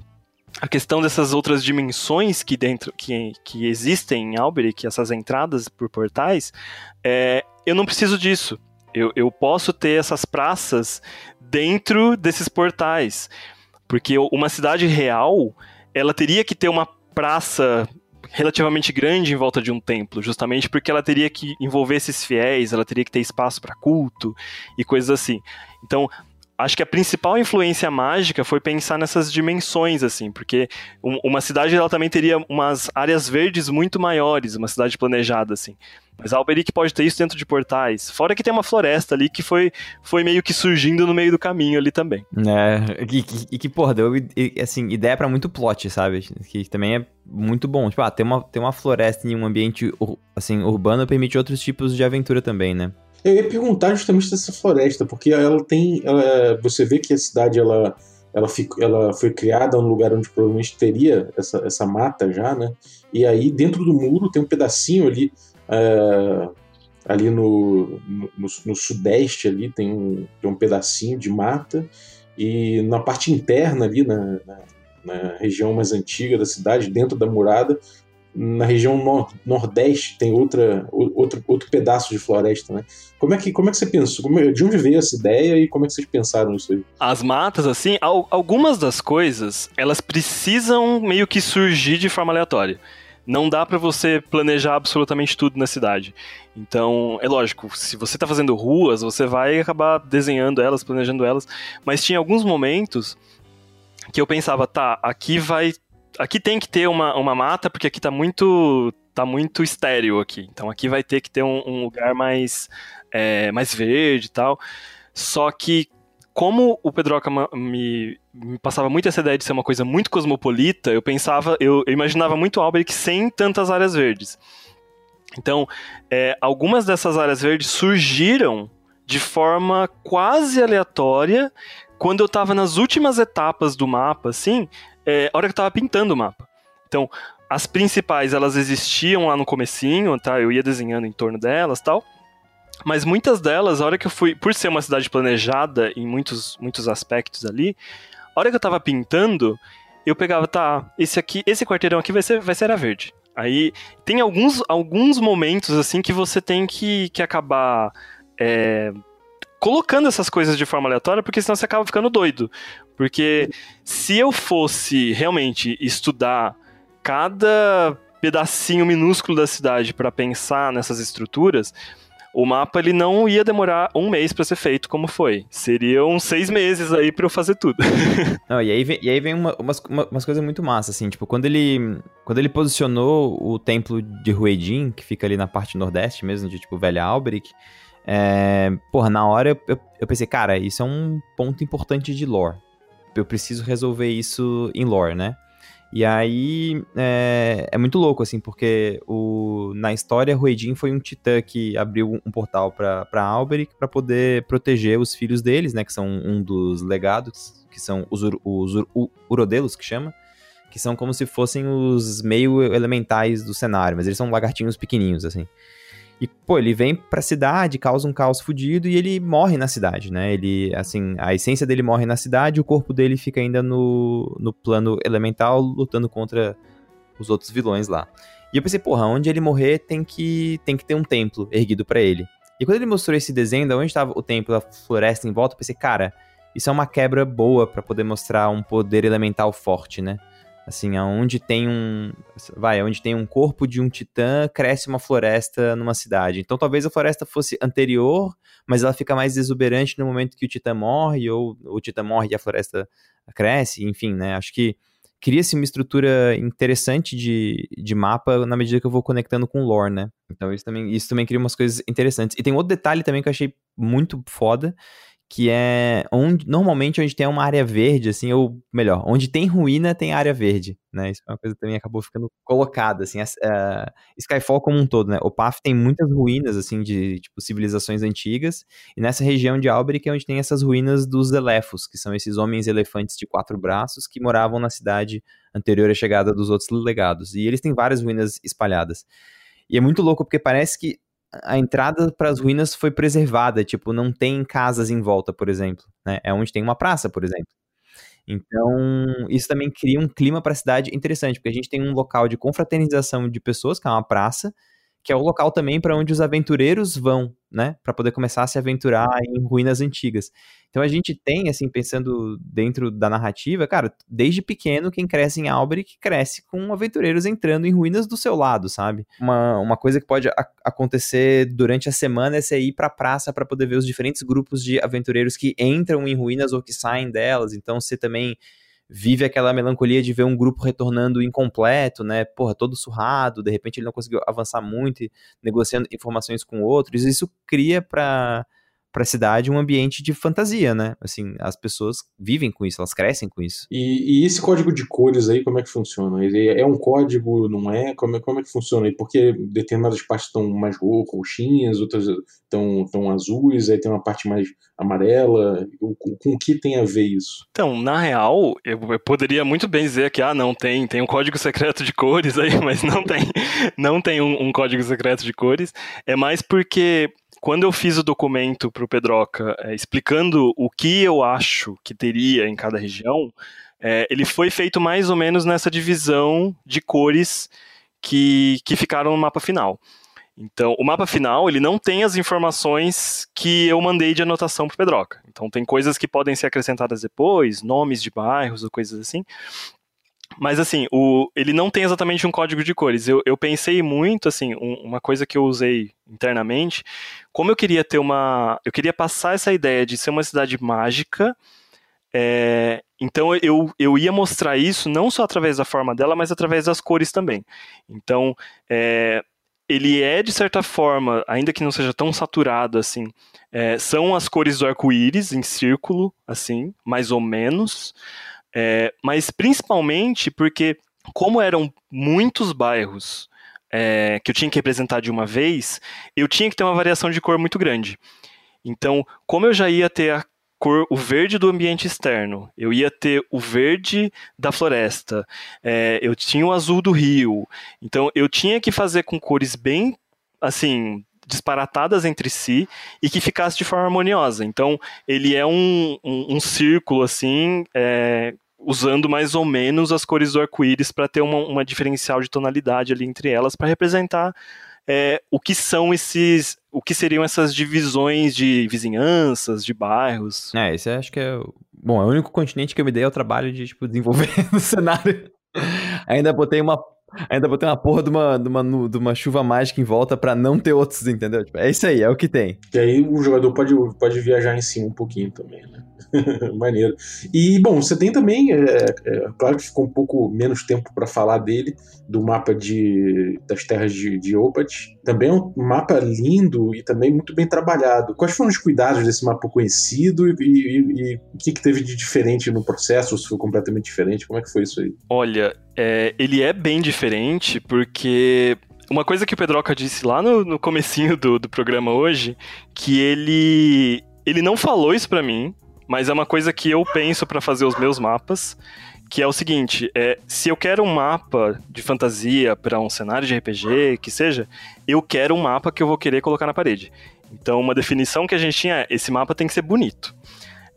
a questão dessas outras dimensões que dentro que, que existem em Alberic, essas entradas por portais, é, eu não preciso disso. Eu, eu posso ter essas praças dentro desses portais. Porque uma cidade real, ela teria que ter uma praça relativamente grande em volta de um templo, justamente porque ela teria que envolver esses fiéis, ela teria que ter espaço para culto e coisas assim. Então, acho que a principal influência mágica foi pensar nessas dimensões, assim, porque uma cidade ela também teria umas áreas verdes muito maiores, uma cidade planejada, assim. Mas Alberic pode ter isso dentro de portais. Fora que tem uma floresta ali que foi, foi meio que surgindo no meio do caminho ali também. É, e, e, que, porra, deu, assim, ideia para muito plot, sabe? Que também é muito bom. Tipo, ah, ter uma, ter uma floresta em um ambiente, assim, urbano permite outros tipos de aventura também, né? Eu ia perguntar justamente dessa floresta, porque ela tem. Ela, você vê que a cidade ela, ela, fico, ela foi criada num lugar onde provavelmente teria essa, essa mata já, né? E aí dentro do muro tem um pedacinho ali Uh, ali no, no, no, sudeste ali tem um, tem um pedacinho de mata e na parte interna ali na, na, na, região mais antiga da cidade dentro da murada na região nor nordeste tem outra outro, outro pedaço de floresta né? Como é que como é que você pensou? Como, de onde veio essa ideia e como é que vocês pensaram nisso aí? As matas assim algumas das coisas elas precisam meio que surgir de forma aleatória. Não dá para você planejar absolutamente tudo na cidade. Então, é lógico, se você está fazendo ruas, você vai acabar desenhando elas, planejando elas, mas tinha alguns momentos que eu pensava, tá, aqui vai aqui tem que ter uma, uma mata, porque aqui tá muito tá muito estéreo aqui. Então aqui vai ter que ter um, um lugar mais, é, mais verde e tal. Só que como o Pedroca me, me, passava muito essa ideia de ser uma coisa muito cosmopolita, eu pensava, eu, eu imaginava muito Alberic sem tantas áreas verdes. Então, é, algumas dessas áreas verdes surgiram de forma quase aleatória quando eu estava nas últimas etapas do mapa, assim, é, a hora que eu estava pintando o mapa. Então, as principais, elas existiam lá no comecinho, tá? Eu ia desenhando em torno delas tal. Mas muitas delas, a hora que eu fui, por ser uma cidade planejada em muitos, muitos aspectos ali, a hora que eu tava pintando, eu pegava, tá, esse aqui, esse quarteirão aqui vai ser, vai ser a verde. Aí tem alguns, alguns momentos assim que você tem que, que acabar é, colocando essas coisas de forma aleatória, porque senão você acaba ficando doido. Porque se eu fosse realmente estudar cada pedacinho minúsculo da cidade para pensar nessas estruturas, o mapa ele não ia demorar um mês para ser feito como foi. Seriam seis meses aí para eu fazer tudo. Não, e aí vem, e aí vem uma, umas, umas coisas muito massas, assim, tipo, quando ele, quando ele posicionou o templo de Ruedin, que fica ali na parte nordeste mesmo, de tipo Velha Alberic, é, porra, na hora eu, eu pensei, cara, isso é um ponto importante de lore. Eu preciso resolver isso em lore, né? E aí é, é, muito louco, assim, porque o, na história, Ruedin foi um titã que abriu um portal para Alberic para poder proteger os filhos deles, né? Que são um dos legados, que são os, os Urodelos, que chama. Que são como se fossem os meio elementais do cenário, mas eles são lagartinhos pequenininhos, assim. E, pô, ele vem pra cidade, causa um caos fudido e ele morre na cidade, né? Ele, assim, a essência dele morre na cidade, o corpo dele fica ainda no, no plano elemental, lutando contra os outros vilões lá. E eu pensei, porra, onde ele morrer tem que, tem que ter um templo erguido para ele. E quando ele mostrou esse desenho de onde estava o templo, a floresta em volta, eu pensei, cara, isso é uma quebra boa para poder mostrar um poder elemental forte, né? Assim, aonde tem um. Vai, onde tem um corpo de um titã, cresce uma floresta numa cidade. Então talvez a floresta fosse anterior, mas ela fica mais exuberante no momento que o titã morre, ou o titã morre e a floresta cresce, enfim, né? Acho que cria-se uma estrutura interessante de, de mapa na medida que eu vou conectando com o lore, né? Então isso também, isso também cria umas coisas interessantes. E tem outro detalhe também que eu achei muito foda, que é onde normalmente onde tem uma área verde, assim, ou melhor, onde tem ruína tem área verde, né? Isso é uma coisa que também acabou ficando colocada, assim, uh, Skyfall como um todo, né? O Path tem muitas ruínas, assim, de tipo civilizações antigas, e nessa região de Alberic é onde tem essas ruínas dos Elefos, que são esses homens elefantes de quatro braços que moravam na cidade anterior à chegada dos outros legados, e eles têm várias ruínas espalhadas. E é muito louco porque parece que a entrada para as ruínas foi preservada, tipo, não tem casas em volta, por exemplo, né? É onde tem uma praça, por exemplo. Então, isso também cria um clima para a cidade interessante, porque a gente tem um local de confraternização de pessoas, que é uma praça, que é o local também para onde os aventureiros vão, né, para poder começar a se aventurar em ruínas antigas. Então a gente tem, assim, pensando dentro da narrativa, cara, desde pequeno quem cresce em Alberic cresce com aventureiros entrando em ruínas do seu lado, sabe? Uma, uma coisa que pode acontecer durante a semana é você ir para a praça para poder ver os diferentes grupos de aventureiros que entram em ruínas ou que saem delas. Então você também vive aquela melancolia de ver um grupo retornando incompleto, né? Porra, todo surrado, de repente ele não conseguiu avançar muito, negociando informações com outros. Isso cria para para a cidade um ambiente de fantasia, né? Assim, as pessoas vivem com isso, elas crescem com isso. E, e esse código de cores aí, como é que funciona? Ele é um código, não é? Como é, como é que funciona? E porque determinadas partes estão mais roxinhas, outras estão, estão azuis, aí tem uma parte mais amarela. Com, com que tem a ver isso? Então, na real, eu, eu poderia muito bem dizer que, ah, não, tem, tem um código secreto de cores aí, mas não tem, não tem um, um código secreto de cores. É mais porque quando eu fiz o documento para o Pedroca é, explicando o que eu acho que teria em cada região, é, ele foi feito mais ou menos nessa divisão de cores que, que ficaram no mapa final. Então, o mapa final, ele não tem as informações que eu mandei de anotação para Pedroca. Então, tem coisas que podem ser acrescentadas depois, nomes de bairros ou coisas assim, mas assim, o, ele não tem exatamente um código de cores. Eu, eu pensei muito, assim, um, uma coisa que eu usei internamente, como eu queria ter uma. Eu queria passar essa ideia de ser uma cidade mágica. É, então eu, eu ia mostrar isso não só através da forma dela, mas através das cores também. Então, é, ele é, de certa forma, ainda que não seja tão saturado assim, é, são as cores do arco-íris em círculo, assim, mais ou menos. É, mas principalmente porque, como eram muitos bairros é, que eu tinha que representar de uma vez, eu tinha que ter uma variação de cor muito grande. Então, como eu já ia ter a cor, o verde do ambiente externo, eu ia ter o verde da floresta, é, eu tinha o azul do rio. Então, eu tinha que fazer com cores bem, assim, disparatadas entre si e que ficasse de forma harmoniosa. Então, ele é um, um, um círculo, assim, é, usando mais ou menos as cores do arco-íris para ter uma, uma, diferencial de tonalidade ali entre elas para representar é, o que são esses, o que seriam essas divisões de vizinhanças, de bairros. É, esse acho que é, bom, é o único continente que eu me dei ao trabalho de tipo desenvolver o cenário. Ainda botei uma Ainda botei uma porra de uma, de uma, de uma chuva mágica em volta para não ter outros, entendeu? Tipo, é isso aí, é o que tem. E aí o jogador pode, pode viajar em cima um pouquinho também, né? Maneiro. E, bom, você tem também, é, é, claro que ficou um pouco menos tempo para falar dele, do mapa de, das terras de, de Opat. Também é um mapa lindo e também muito bem trabalhado. Quais foram os cuidados desse mapa conhecido e, e, e o que, que teve de diferente no processo? Ou se foi completamente diferente? Como é que foi isso aí? Olha, é, ele é bem diferente porque uma coisa que o Pedroca disse lá no, no comecinho do, do programa hoje, que ele ele não falou isso para mim, mas é uma coisa que eu penso para fazer os meus mapas, que é o seguinte, é, se eu quero um mapa de fantasia para um cenário de RPG, que seja, eu quero um mapa que eu vou querer colocar na parede. Então, uma definição que a gente tinha é, esse mapa tem que ser bonito.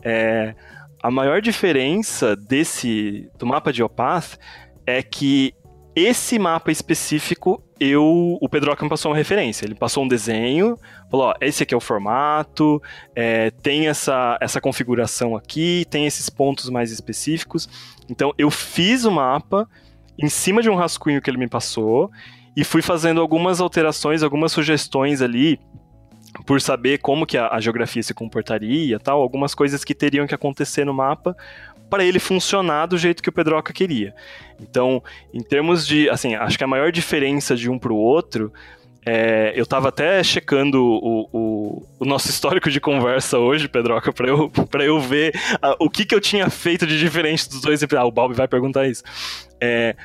É, a maior diferença desse do mapa de Opath é que esse mapa específico, eu, o Pedro me passou uma referência. Ele passou um desenho, falou: ó, esse aqui é o formato, é, tem essa, essa configuração aqui, tem esses pontos mais específicos. Então, eu fiz o mapa em cima de um rascunho que ele me passou e fui fazendo algumas alterações, algumas sugestões ali por saber como que a, a geografia se comportaria, tal, algumas coisas que teriam que acontecer no mapa para ele funcionar do jeito que o Pedroca queria. Então, em termos de, assim, acho que a maior diferença de um para o outro é, eu estava até checando o, o, o, nosso histórico de conversa hoje, Pedroca, para eu, eu ver a, o que, que eu tinha feito de diferente dos dois. Ah, o Balbi vai perguntar isso. É,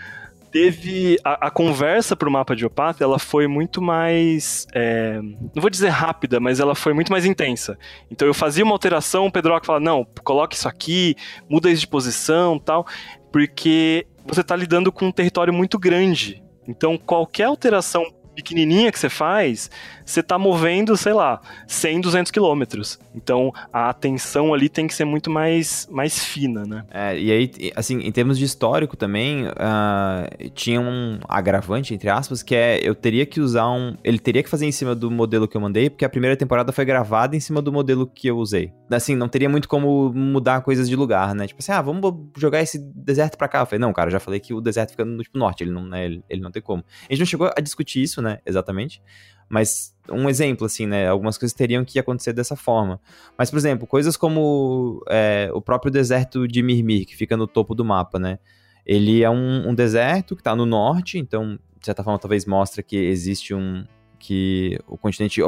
teve a, a conversa pro mapa de Opath, ela foi muito mais, é, não vou dizer rápida, mas ela foi muito mais intensa. Então eu fazia uma alteração, o Pedro falava, não, coloque isso aqui, muda isso de posição, tal, porque você está lidando com um território muito grande. Então qualquer alteração pequenininha que você faz, você está movendo, sei lá, 100, 200 quilômetros. Então, a atenção ali tem que ser muito mais, mais fina, né? É, e aí, assim, em termos de histórico também, uh, tinha um agravante, entre aspas, que é, eu teria que usar um... Ele teria que fazer em cima do modelo que eu mandei, porque a primeira temporada foi gravada em cima do modelo que eu usei. Assim, não teria muito como mudar coisas de lugar, né? Tipo assim, ah, vamos jogar esse deserto pra cá. Eu falei, não, cara, já falei que o deserto fica no tipo, norte, ele não, né, ele, ele não tem como. A gente não chegou a discutir isso, né? Né, exatamente. Mas um exemplo, assim, né? Algumas coisas teriam que acontecer dessa forma. Mas, por exemplo, coisas como é, o próprio deserto de Mirmir, que fica no topo do mapa, né? Ele é um, um deserto que está no norte, então, de certa forma, talvez mostra que existe um. que o continente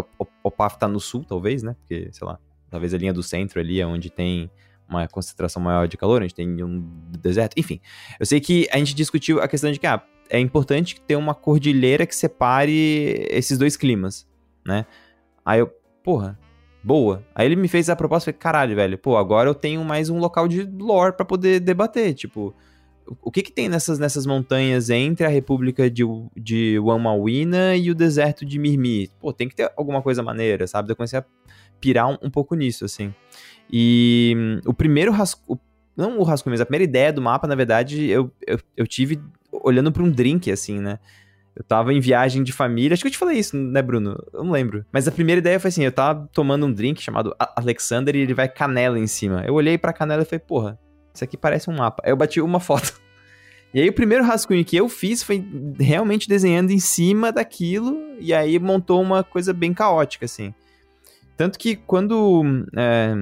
Opaf está no sul, talvez, né? Porque, sei lá, talvez a linha do centro ali é onde tem uma concentração maior de calor, a gente tem um deserto, enfim. Eu sei que a gente discutiu a questão de que, ah, é importante ter uma cordilheira que separe esses dois climas, né? Aí eu, porra, boa. Aí ele me fez a proposta e falei, caralho, velho, pô, agora eu tenho mais um local de lore para poder debater, tipo, o que que tem nessas, nessas montanhas entre a República de, de Wamawina e o deserto de Mirmi? Pô, tem que ter alguma coisa maneira, sabe? Eu comecei a pirar um, um pouco nisso, assim. E hum, o primeiro rascunho, não o rascunho, mas a primeira ideia do mapa, na verdade, eu, eu, eu tive olhando para um drink, assim, né? Eu tava em viagem de família. Acho que eu te falei isso, né, Bruno? Eu não lembro. Mas a primeira ideia foi assim: eu tava tomando um drink chamado Alexander e ele vai canela em cima. Eu olhei pra canela e falei, porra, isso aqui parece um mapa. Aí eu bati uma foto. E aí o primeiro rascunho que eu fiz foi realmente desenhando em cima daquilo. E aí montou uma coisa bem caótica, assim. Tanto que quando. É,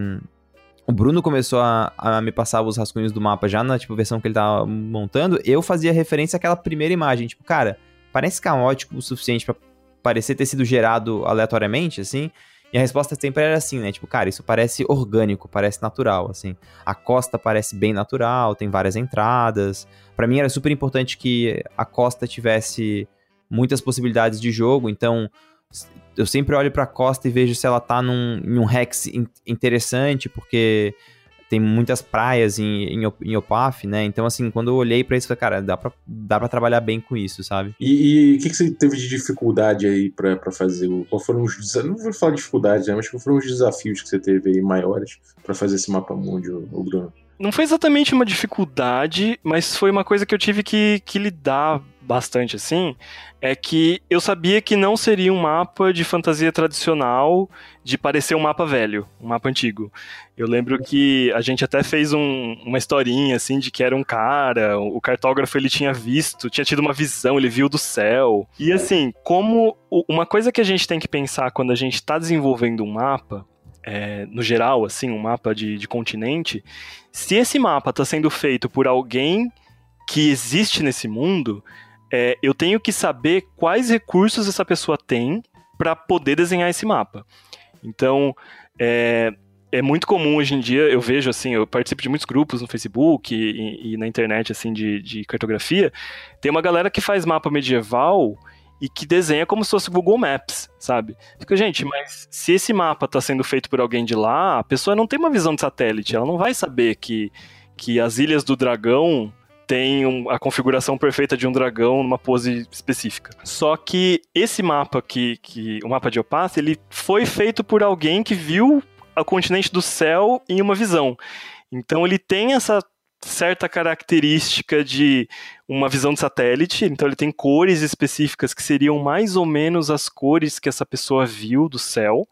o Bruno começou a, a, me passar os rascunhos do mapa já na tipo, versão que ele tava montando, eu fazia referência àquela primeira imagem. Tipo, cara, parece caótico o suficiente para parecer ter sido gerado aleatoriamente, assim. E a resposta sempre era assim, né? Tipo, cara, isso parece orgânico, parece natural, assim. A costa parece bem natural, tem várias entradas. para mim era super importante que a costa tivesse muitas possibilidades de jogo, então eu sempre olho para a costa e vejo se ela tá num, em um hex interessante, porque tem muitas praias em, em, em Opaf, né? Então, assim, quando eu olhei para isso, falei, cara, dá pra, dá pra trabalhar bem com isso, sabe? E o que, que você teve de dificuldade aí pra, pra fazer? Qual foram os desafios? Não vou falar dificuldades, né? Mas qual foram os desafios que você teve aí maiores para fazer esse mapa mundo, o Bruno? não foi exatamente uma dificuldade, mas foi uma coisa que eu tive que, que lidar bastante assim, é que eu sabia que não seria um mapa de fantasia tradicional, de parecer um mapa velho, um mapa antigo. Eu lembro que a gente até fez um, uma historinha assim de que era um cara, o cartógrafo ele tinha visto, tinha tido uma visão, ele viu do céu. E assim, como uma coisa que a gente tem que pensar quando a gente está desenvolvendo um mapa é, no geral, assim, um mapa de, de continente, se esse mapa está sendo feito por alguém que existe nesse mundo, é, eu tenho que saber quais recursos essa pessoa tem para poder desenhar esse mapa. Então, é, é muito comum hoje em dia, eu vejo assim, eu participo de muitos grupos no Facebook e, e na internet assim de, de, cartografia, tem uma galera que faz mapa medieval e que desenha como se fosse Google Maps, sabe? Fica, gente, mas se esse mapa está sendo feito por alguém de lá, a pessoa não tem uma visão de satélite, ela não vai saber que, que as Ilhas do Dragão tem um, a configuração perfeita de um dragão numa pose específica. Só que esse mapa que, que o mapa de Opace, ele foi feito por alguém que viu o continente do céu em uma visão. Então ele tem essa certa característica de uma visão de satélite, então ele tem cores específicas que seriam mais ou menos as cores que essa pessoa viu do céu.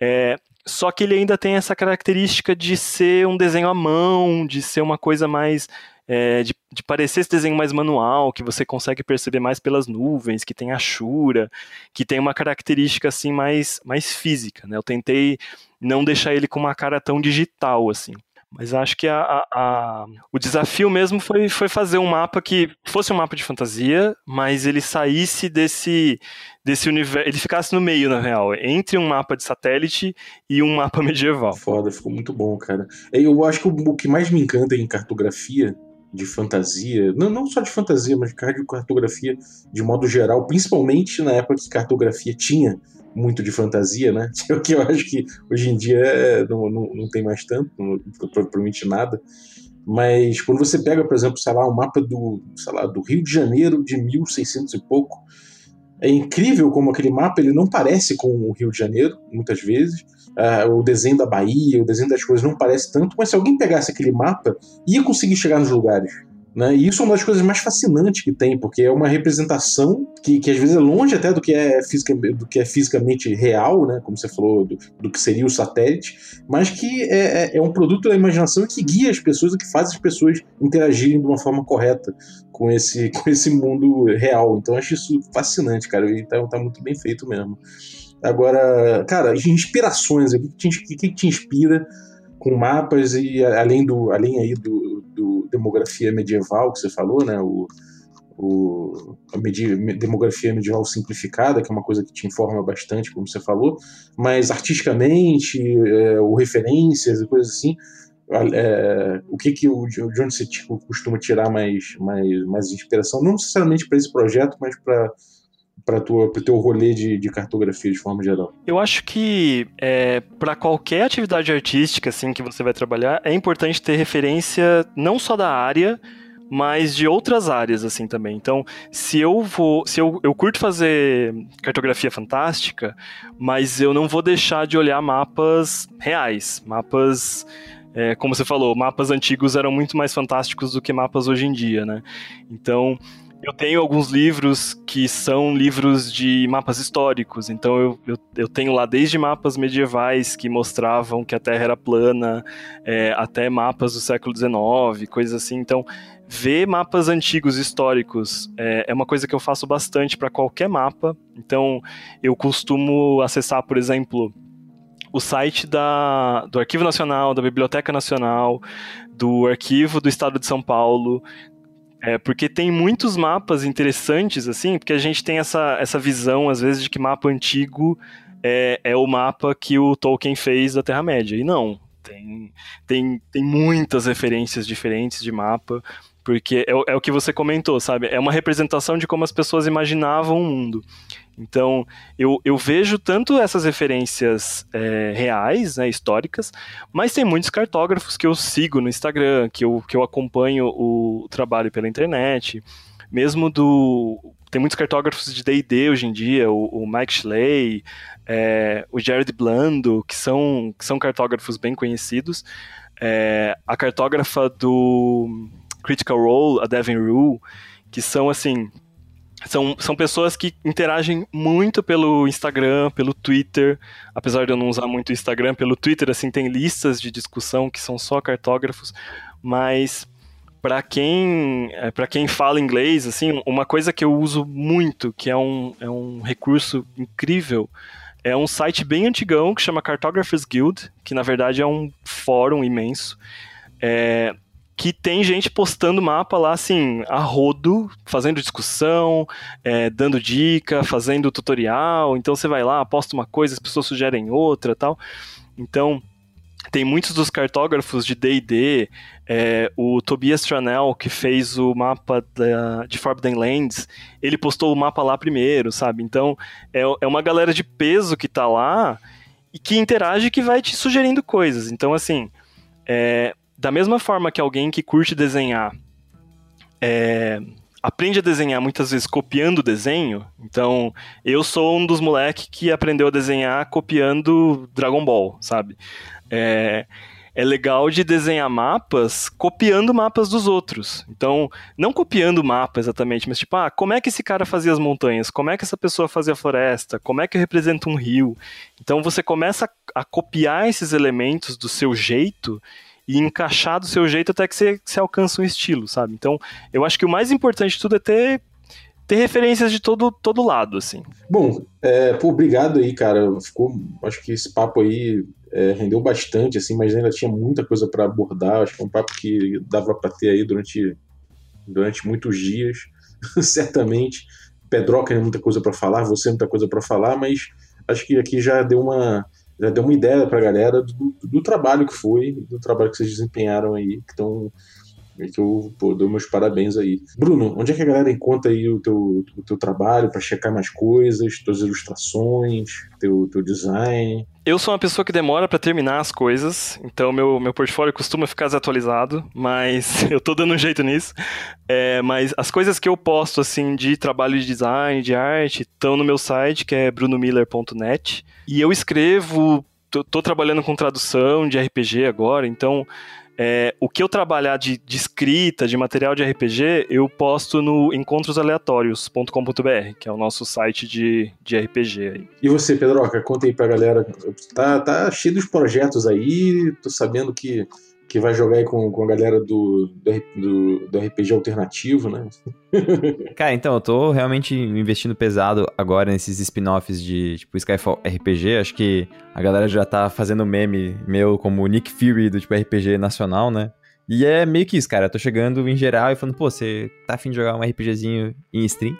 É, só que ele ainda tem essa característica de ser um desenho à mão, de ser uma coisa mais é, de, de, parecer esse desenho mais manual, que você consegue perceber mais pelas nuvens, que tem achura, que tem uma característica assim mais, mais física, né? Eu tentei não deixar ele com uma cara tão digital assim. Mas acho que a, a, a, o desafio mesmo foi, foi fazer um mapa que fosse um mapa de fantasia, mas ele saísse desse, desse universo. Ele ficasse no meio, na real, entre um mapa de satélite e um mapa medieval. Foda, ficou muito bom, cara. Eu acho que o, o que mais me encanta em cartografia de fantasia, não, não só de fantasia, mas de cartografia de modo geral, principalmente na época que cartografia tinha muito de fantasia, né? O que eu acho que hoje em dia é, não, não, não tem mais tanto, não, provavelmente nada. Mas quando você pega, por exemplo, sei lá, um mapa do, sei lá, do Rio de Janeiro de 1600 e pouco, é incrível como aquele mapa ele não parece com o Rio de Janeiro, muitas vezes. Uh, o desenho da Bahia, o desenho das coisas não parece tanto, mas se alguém pegasse aquele mapa, ia conseguir chegar nos lugares. Né? E isso é uma das coisas mais fascinantes que tem, porque é uma representação que, que às vezes é longe até do que é, fisica, do que é fisicamente real, né? como você falou, do, do que seria o satélite, mas que é, é, é um produto da imaginação que guia as pessoas e que faz as pessoas interagirem de uma forma correta com esse, com esse mundo real. Então eu acho isso fascinante, cara, e tá, tá muito bem feito mesmo. Agora, cara, inspirações, o que te, que te inspira com mapas e além do além aí do, do demografia medieval que você falou, né? O, o, a demografia medieval simplificada, que é uma coisa que te informa bastante, como você falou, mas artisticamente, é, ou referências e coisas assim, é, o que que o, de onde você costuma tirar mais, mais, mais inspiração, não necessariamente para esse projeto, mas para para o teu rolê de, de, cartografia de forma geral? Eu acho que é, para qualquer atividade artística assim que você vai trabalhar, é importante ter referência não só da área, mas de outras áreas assim também. Então, se eu vou, se eu, eu curto fazer cartografia fantástica, mas eu não vou deixar de olhar mapas reais, mapas é, como você falou, mapas antigos eram muito mais fantásticos do que mapas hoje em dia, né? Então, eu tenho alguns livros que são livros de mapas históricos, então eu, eu, eu tenho lá desde mapas medievais que mostravam que a Terra era plana, é, até mapas do século XIX, coisas assim. Então, ver mapas antigos históricos é, é uma coisa que eu faço bastante para qualquer mapa. Então, eu costumo acessar, por exemplo, o site da, do Arquivo Nacional, da Biblioteca Nacional, do Arquivo do Estado de São Paulo, é, porque tem muitos mapas interessantes, assim, porque a gente tem essa, essa visão, às vezes, de que mapa antigo é, é o mapa que o Tolkien fez da Terra-média. E não, tem, tem, tem muitas referências diferentes de mapa, porque é, é, o que você comentou, sabe? É uma representação de como as pessoas imaginavam o mundo. Então, eu, eu vejo tanto essas referências é, reais, né, históricas, mas tem muitos cartógrafos que eu sigo no Instagram, que eu, que eu acompanho o trabalho pela internet, mesmo do... Tem muitos cartógrafos de D&D hoje em dia, o, o Mike Schley, é, o Jared Blando, que são, que são cartógrafos bem conhecidos, é, a cartógrafa do Critical Role, a Devin Rule, que são assim. São, são pessoas que interagem muito pelo Instagram, pelo Twitter, apesar de eu não usar muito o Instagram, pelo Twitter, assim, tem listas de discussão que são só cartógrafos, mas para quem é, para quem fala inglês, assim, uma coisa que eu uso muito, que é um, é um recurso incrível, é um site bem antigão que chama Cartographers Guild, que na verdade é um fórum imenso. É, que tem gente postando mapa lá, assim, a rodo, fazendo discussão, é, dando dica, fazendo tutorial. Então você vai lá, posta uma coisa, as pessoas sugerem outra tal. Então, tem muitos dos cartógrafos de D&D, é, o Tobias Tranel, que fez o mapa da, de Forbidden Lands, ele postou o mapa lá primeiro, sabe? Então, é, é uma galera de peso que tá lá e que interage que vai te sugerindo coisas. Então, assim, é, da mesma forma que alguém que curte desenhar é, aprende a desenhar muitas vezes copiando o desenho, então eu sou um dos moleques que aprendeu a desenhar copiando Dragon Ball, sabe? É, é legal de desenhar mapas copiando mapas dos outros. Então, não copiando o mapa exatamente, mas tipo, ah, como é que esse cara fazia as montanhas? Como é que essa pessoa fazia a floresta? Como é que representa um rio? Então, você começa a copiar esses elementos do seu jeito e encaixar do seu jeito até que você, você alcança um estilo, sabe? Então, eu acho que o mais importante de tudo é ter ter referências de todo, todo lado, assim. Bom, é, pô, obrigado aí, cara. Ficou, acho que esse papo aí é, rendeu bastante, assim, mas ainda tinha muita coisa para abordar. Acho que é um papo que dava para ter aí durante, durante muitos dias, certamente. Pedroca tem muita coisa para falar, você muita coisa para falar, mas acho que aqui já deu uma já deu uma ideia para a galera do, do, trabalho que foi, do trabalho que vocês desempenharam aí, que estão que eu pô, dou meus parabéns aí. Bruno, onde é que a galera encontra aí o teu, o teu trabalho para checar mais coisas, tuas ilustrações, teu, teu design? Eu sou uma pessoa que demora para terminar as coisas, então meu, meu portfólio costuma ficar desatualizado, mas eu tô dando um jeito nisso. É, mas as coisas que eu posto, assim, de trabalho de design, de arte, estão no meu site, que é brunomiller.net. E eu escrevo, tô, tô trabalhando com tradução de RPG agora, então é, o que eu trabalhar de, de, escrita, de material de RPG, eu posto no encontrosaleatórios.com.br, que é o nosso site de, de RPG. Aí. E você, Pedroca, conta aí pra galera. Tá, tá cheio dos projetos aí, tô sabendo que que vai jogar aí com, com a galera do, do, do RPG alternativo, né? Cara, então, eu tô realmente investindo pesado agora nesses spin-offs de, tipo, Skyfall RPG. Acho que a galera já tá fazendo meme meu como Nick Fury do, tipo, RPG nacional, né? E é meio que isso, cara. Eu tô chegando em geral e falando, pô, você tá afim de jogar um RPGzinho em stream?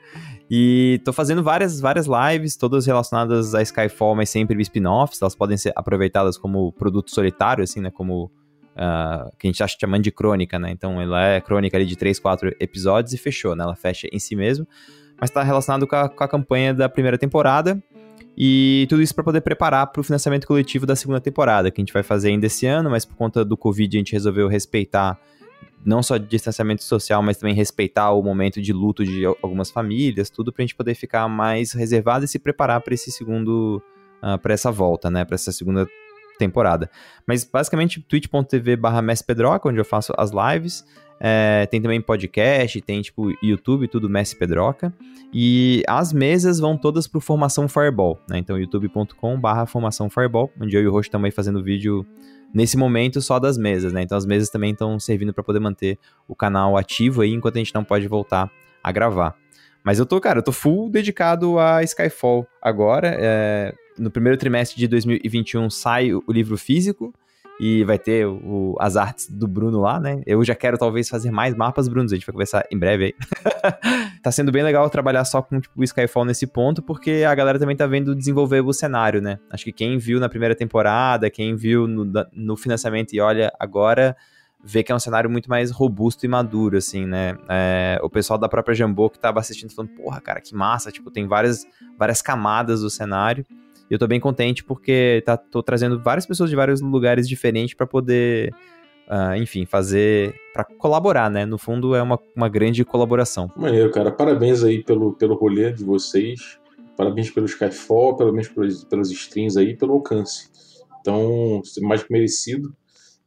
e tô fazendo várias, várias lives, todas relacionadas a Skyfall, mas sempre spin-offs. Elas podem ser aproveitadas como produto solitário, assim, né? Como Uh, que a gente acha chamando de crônica, né? Então ela é crônica ali de 3, 4 episódios e fechou, né? Ela fecha em si mesmo, mas está relacionado com a, com a, campanha da primeira temporada e tudo isso para poder preparar para o financiamento coletivo da segunda temporada, que a gente vai fazer ainda esse ano, mas por conta do Covid a gente resolveu respeitar não só distanciamento social, mas também respeitar o momento de luto de algumas famílias, tudo para a gente poder ficar mais reservado e se preparar para esse segundo, uh, ah, para essa volta, né? Para essa segunda temporada. Mas basicamente twitch.tv barra Pedroca, onde eu faço as lives. É, tem também podcast, tem tipo YouTube, tudo Messi Pedroca. E as mesas vão todas pro Formação Fireball, né? Então youtube.com barra Formação Fireball, onde eu e o Roxo também fazendo vídeo nesse momento só das mesas, né? Então as mesas também estão servindo para poder manter o canal ativo aí enquanto a gente não pode voltar a gravar. Mas eu tô, cara, eu tô full dedicado a Skyfall agora. É, no primeiro trimestre de 2021 sai o livro físico e vai ter o, as artes do Bruno lá, né? Eu já quero talvez fazer mais mapas, Bruno, a gente vai conversar em breve aí. tá sendo bem legal trabalhar só com tipo, o Skyfall nesse ponto, porque a galera também tá vendo desenvolver o cenário, né? Acho que quem viu na primeira temporada, quem viu no, no financiamento e olha agora, vê que é um cenário muito mais robusto e maduro, assim, né? É, o pessoal da própria Jambô que tava assistindo falando, porra, cara, que massa, tipo, tem várias, várias camadas do cenário. E eu tô bem contente porque tá, tô trazendo várias pessoas de vários lugares diferentes para poder, uh, enfim, fazer. para colaborar, né? No fundo é uma, uma grande colaboração. Maneiro, cara. Parabéns aí pelo, pelo rolê de vocês. Parabéns pelo Skyfall, parabéns pelos, pelas streams aí, pelo alcance. Então, mais que merecido.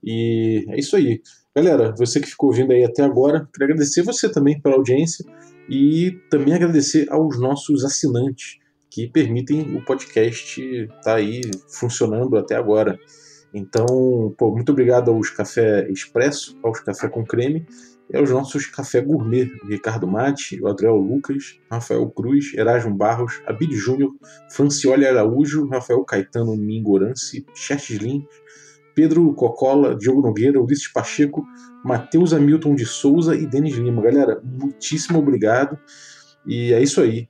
E é isso aí. Galera, você que ficou ouvindo aí até agora, queria agradecer você também pela audiência e também agradecer aos nossos assinantes que permitem o podcast estar tá aí funcionando até agora. Então, pô, muito obrigado aos Café Expresso, aos Café com Creme e aos nossos Café Gourmet, Ricardo Mate, o Adriel Lucas, Rafael Cruz, Erasmo Barros, Abid Júnior, Francioli Araújo, Rafael Caetano Mingorance, Chertes Lins, Pedro Cocola, Diogo Nogueira, Ulisses Pacheco, Matheus Hamilton de Souza e Denis Lima. Galera, muitíssimo obrigado. E é isso aí.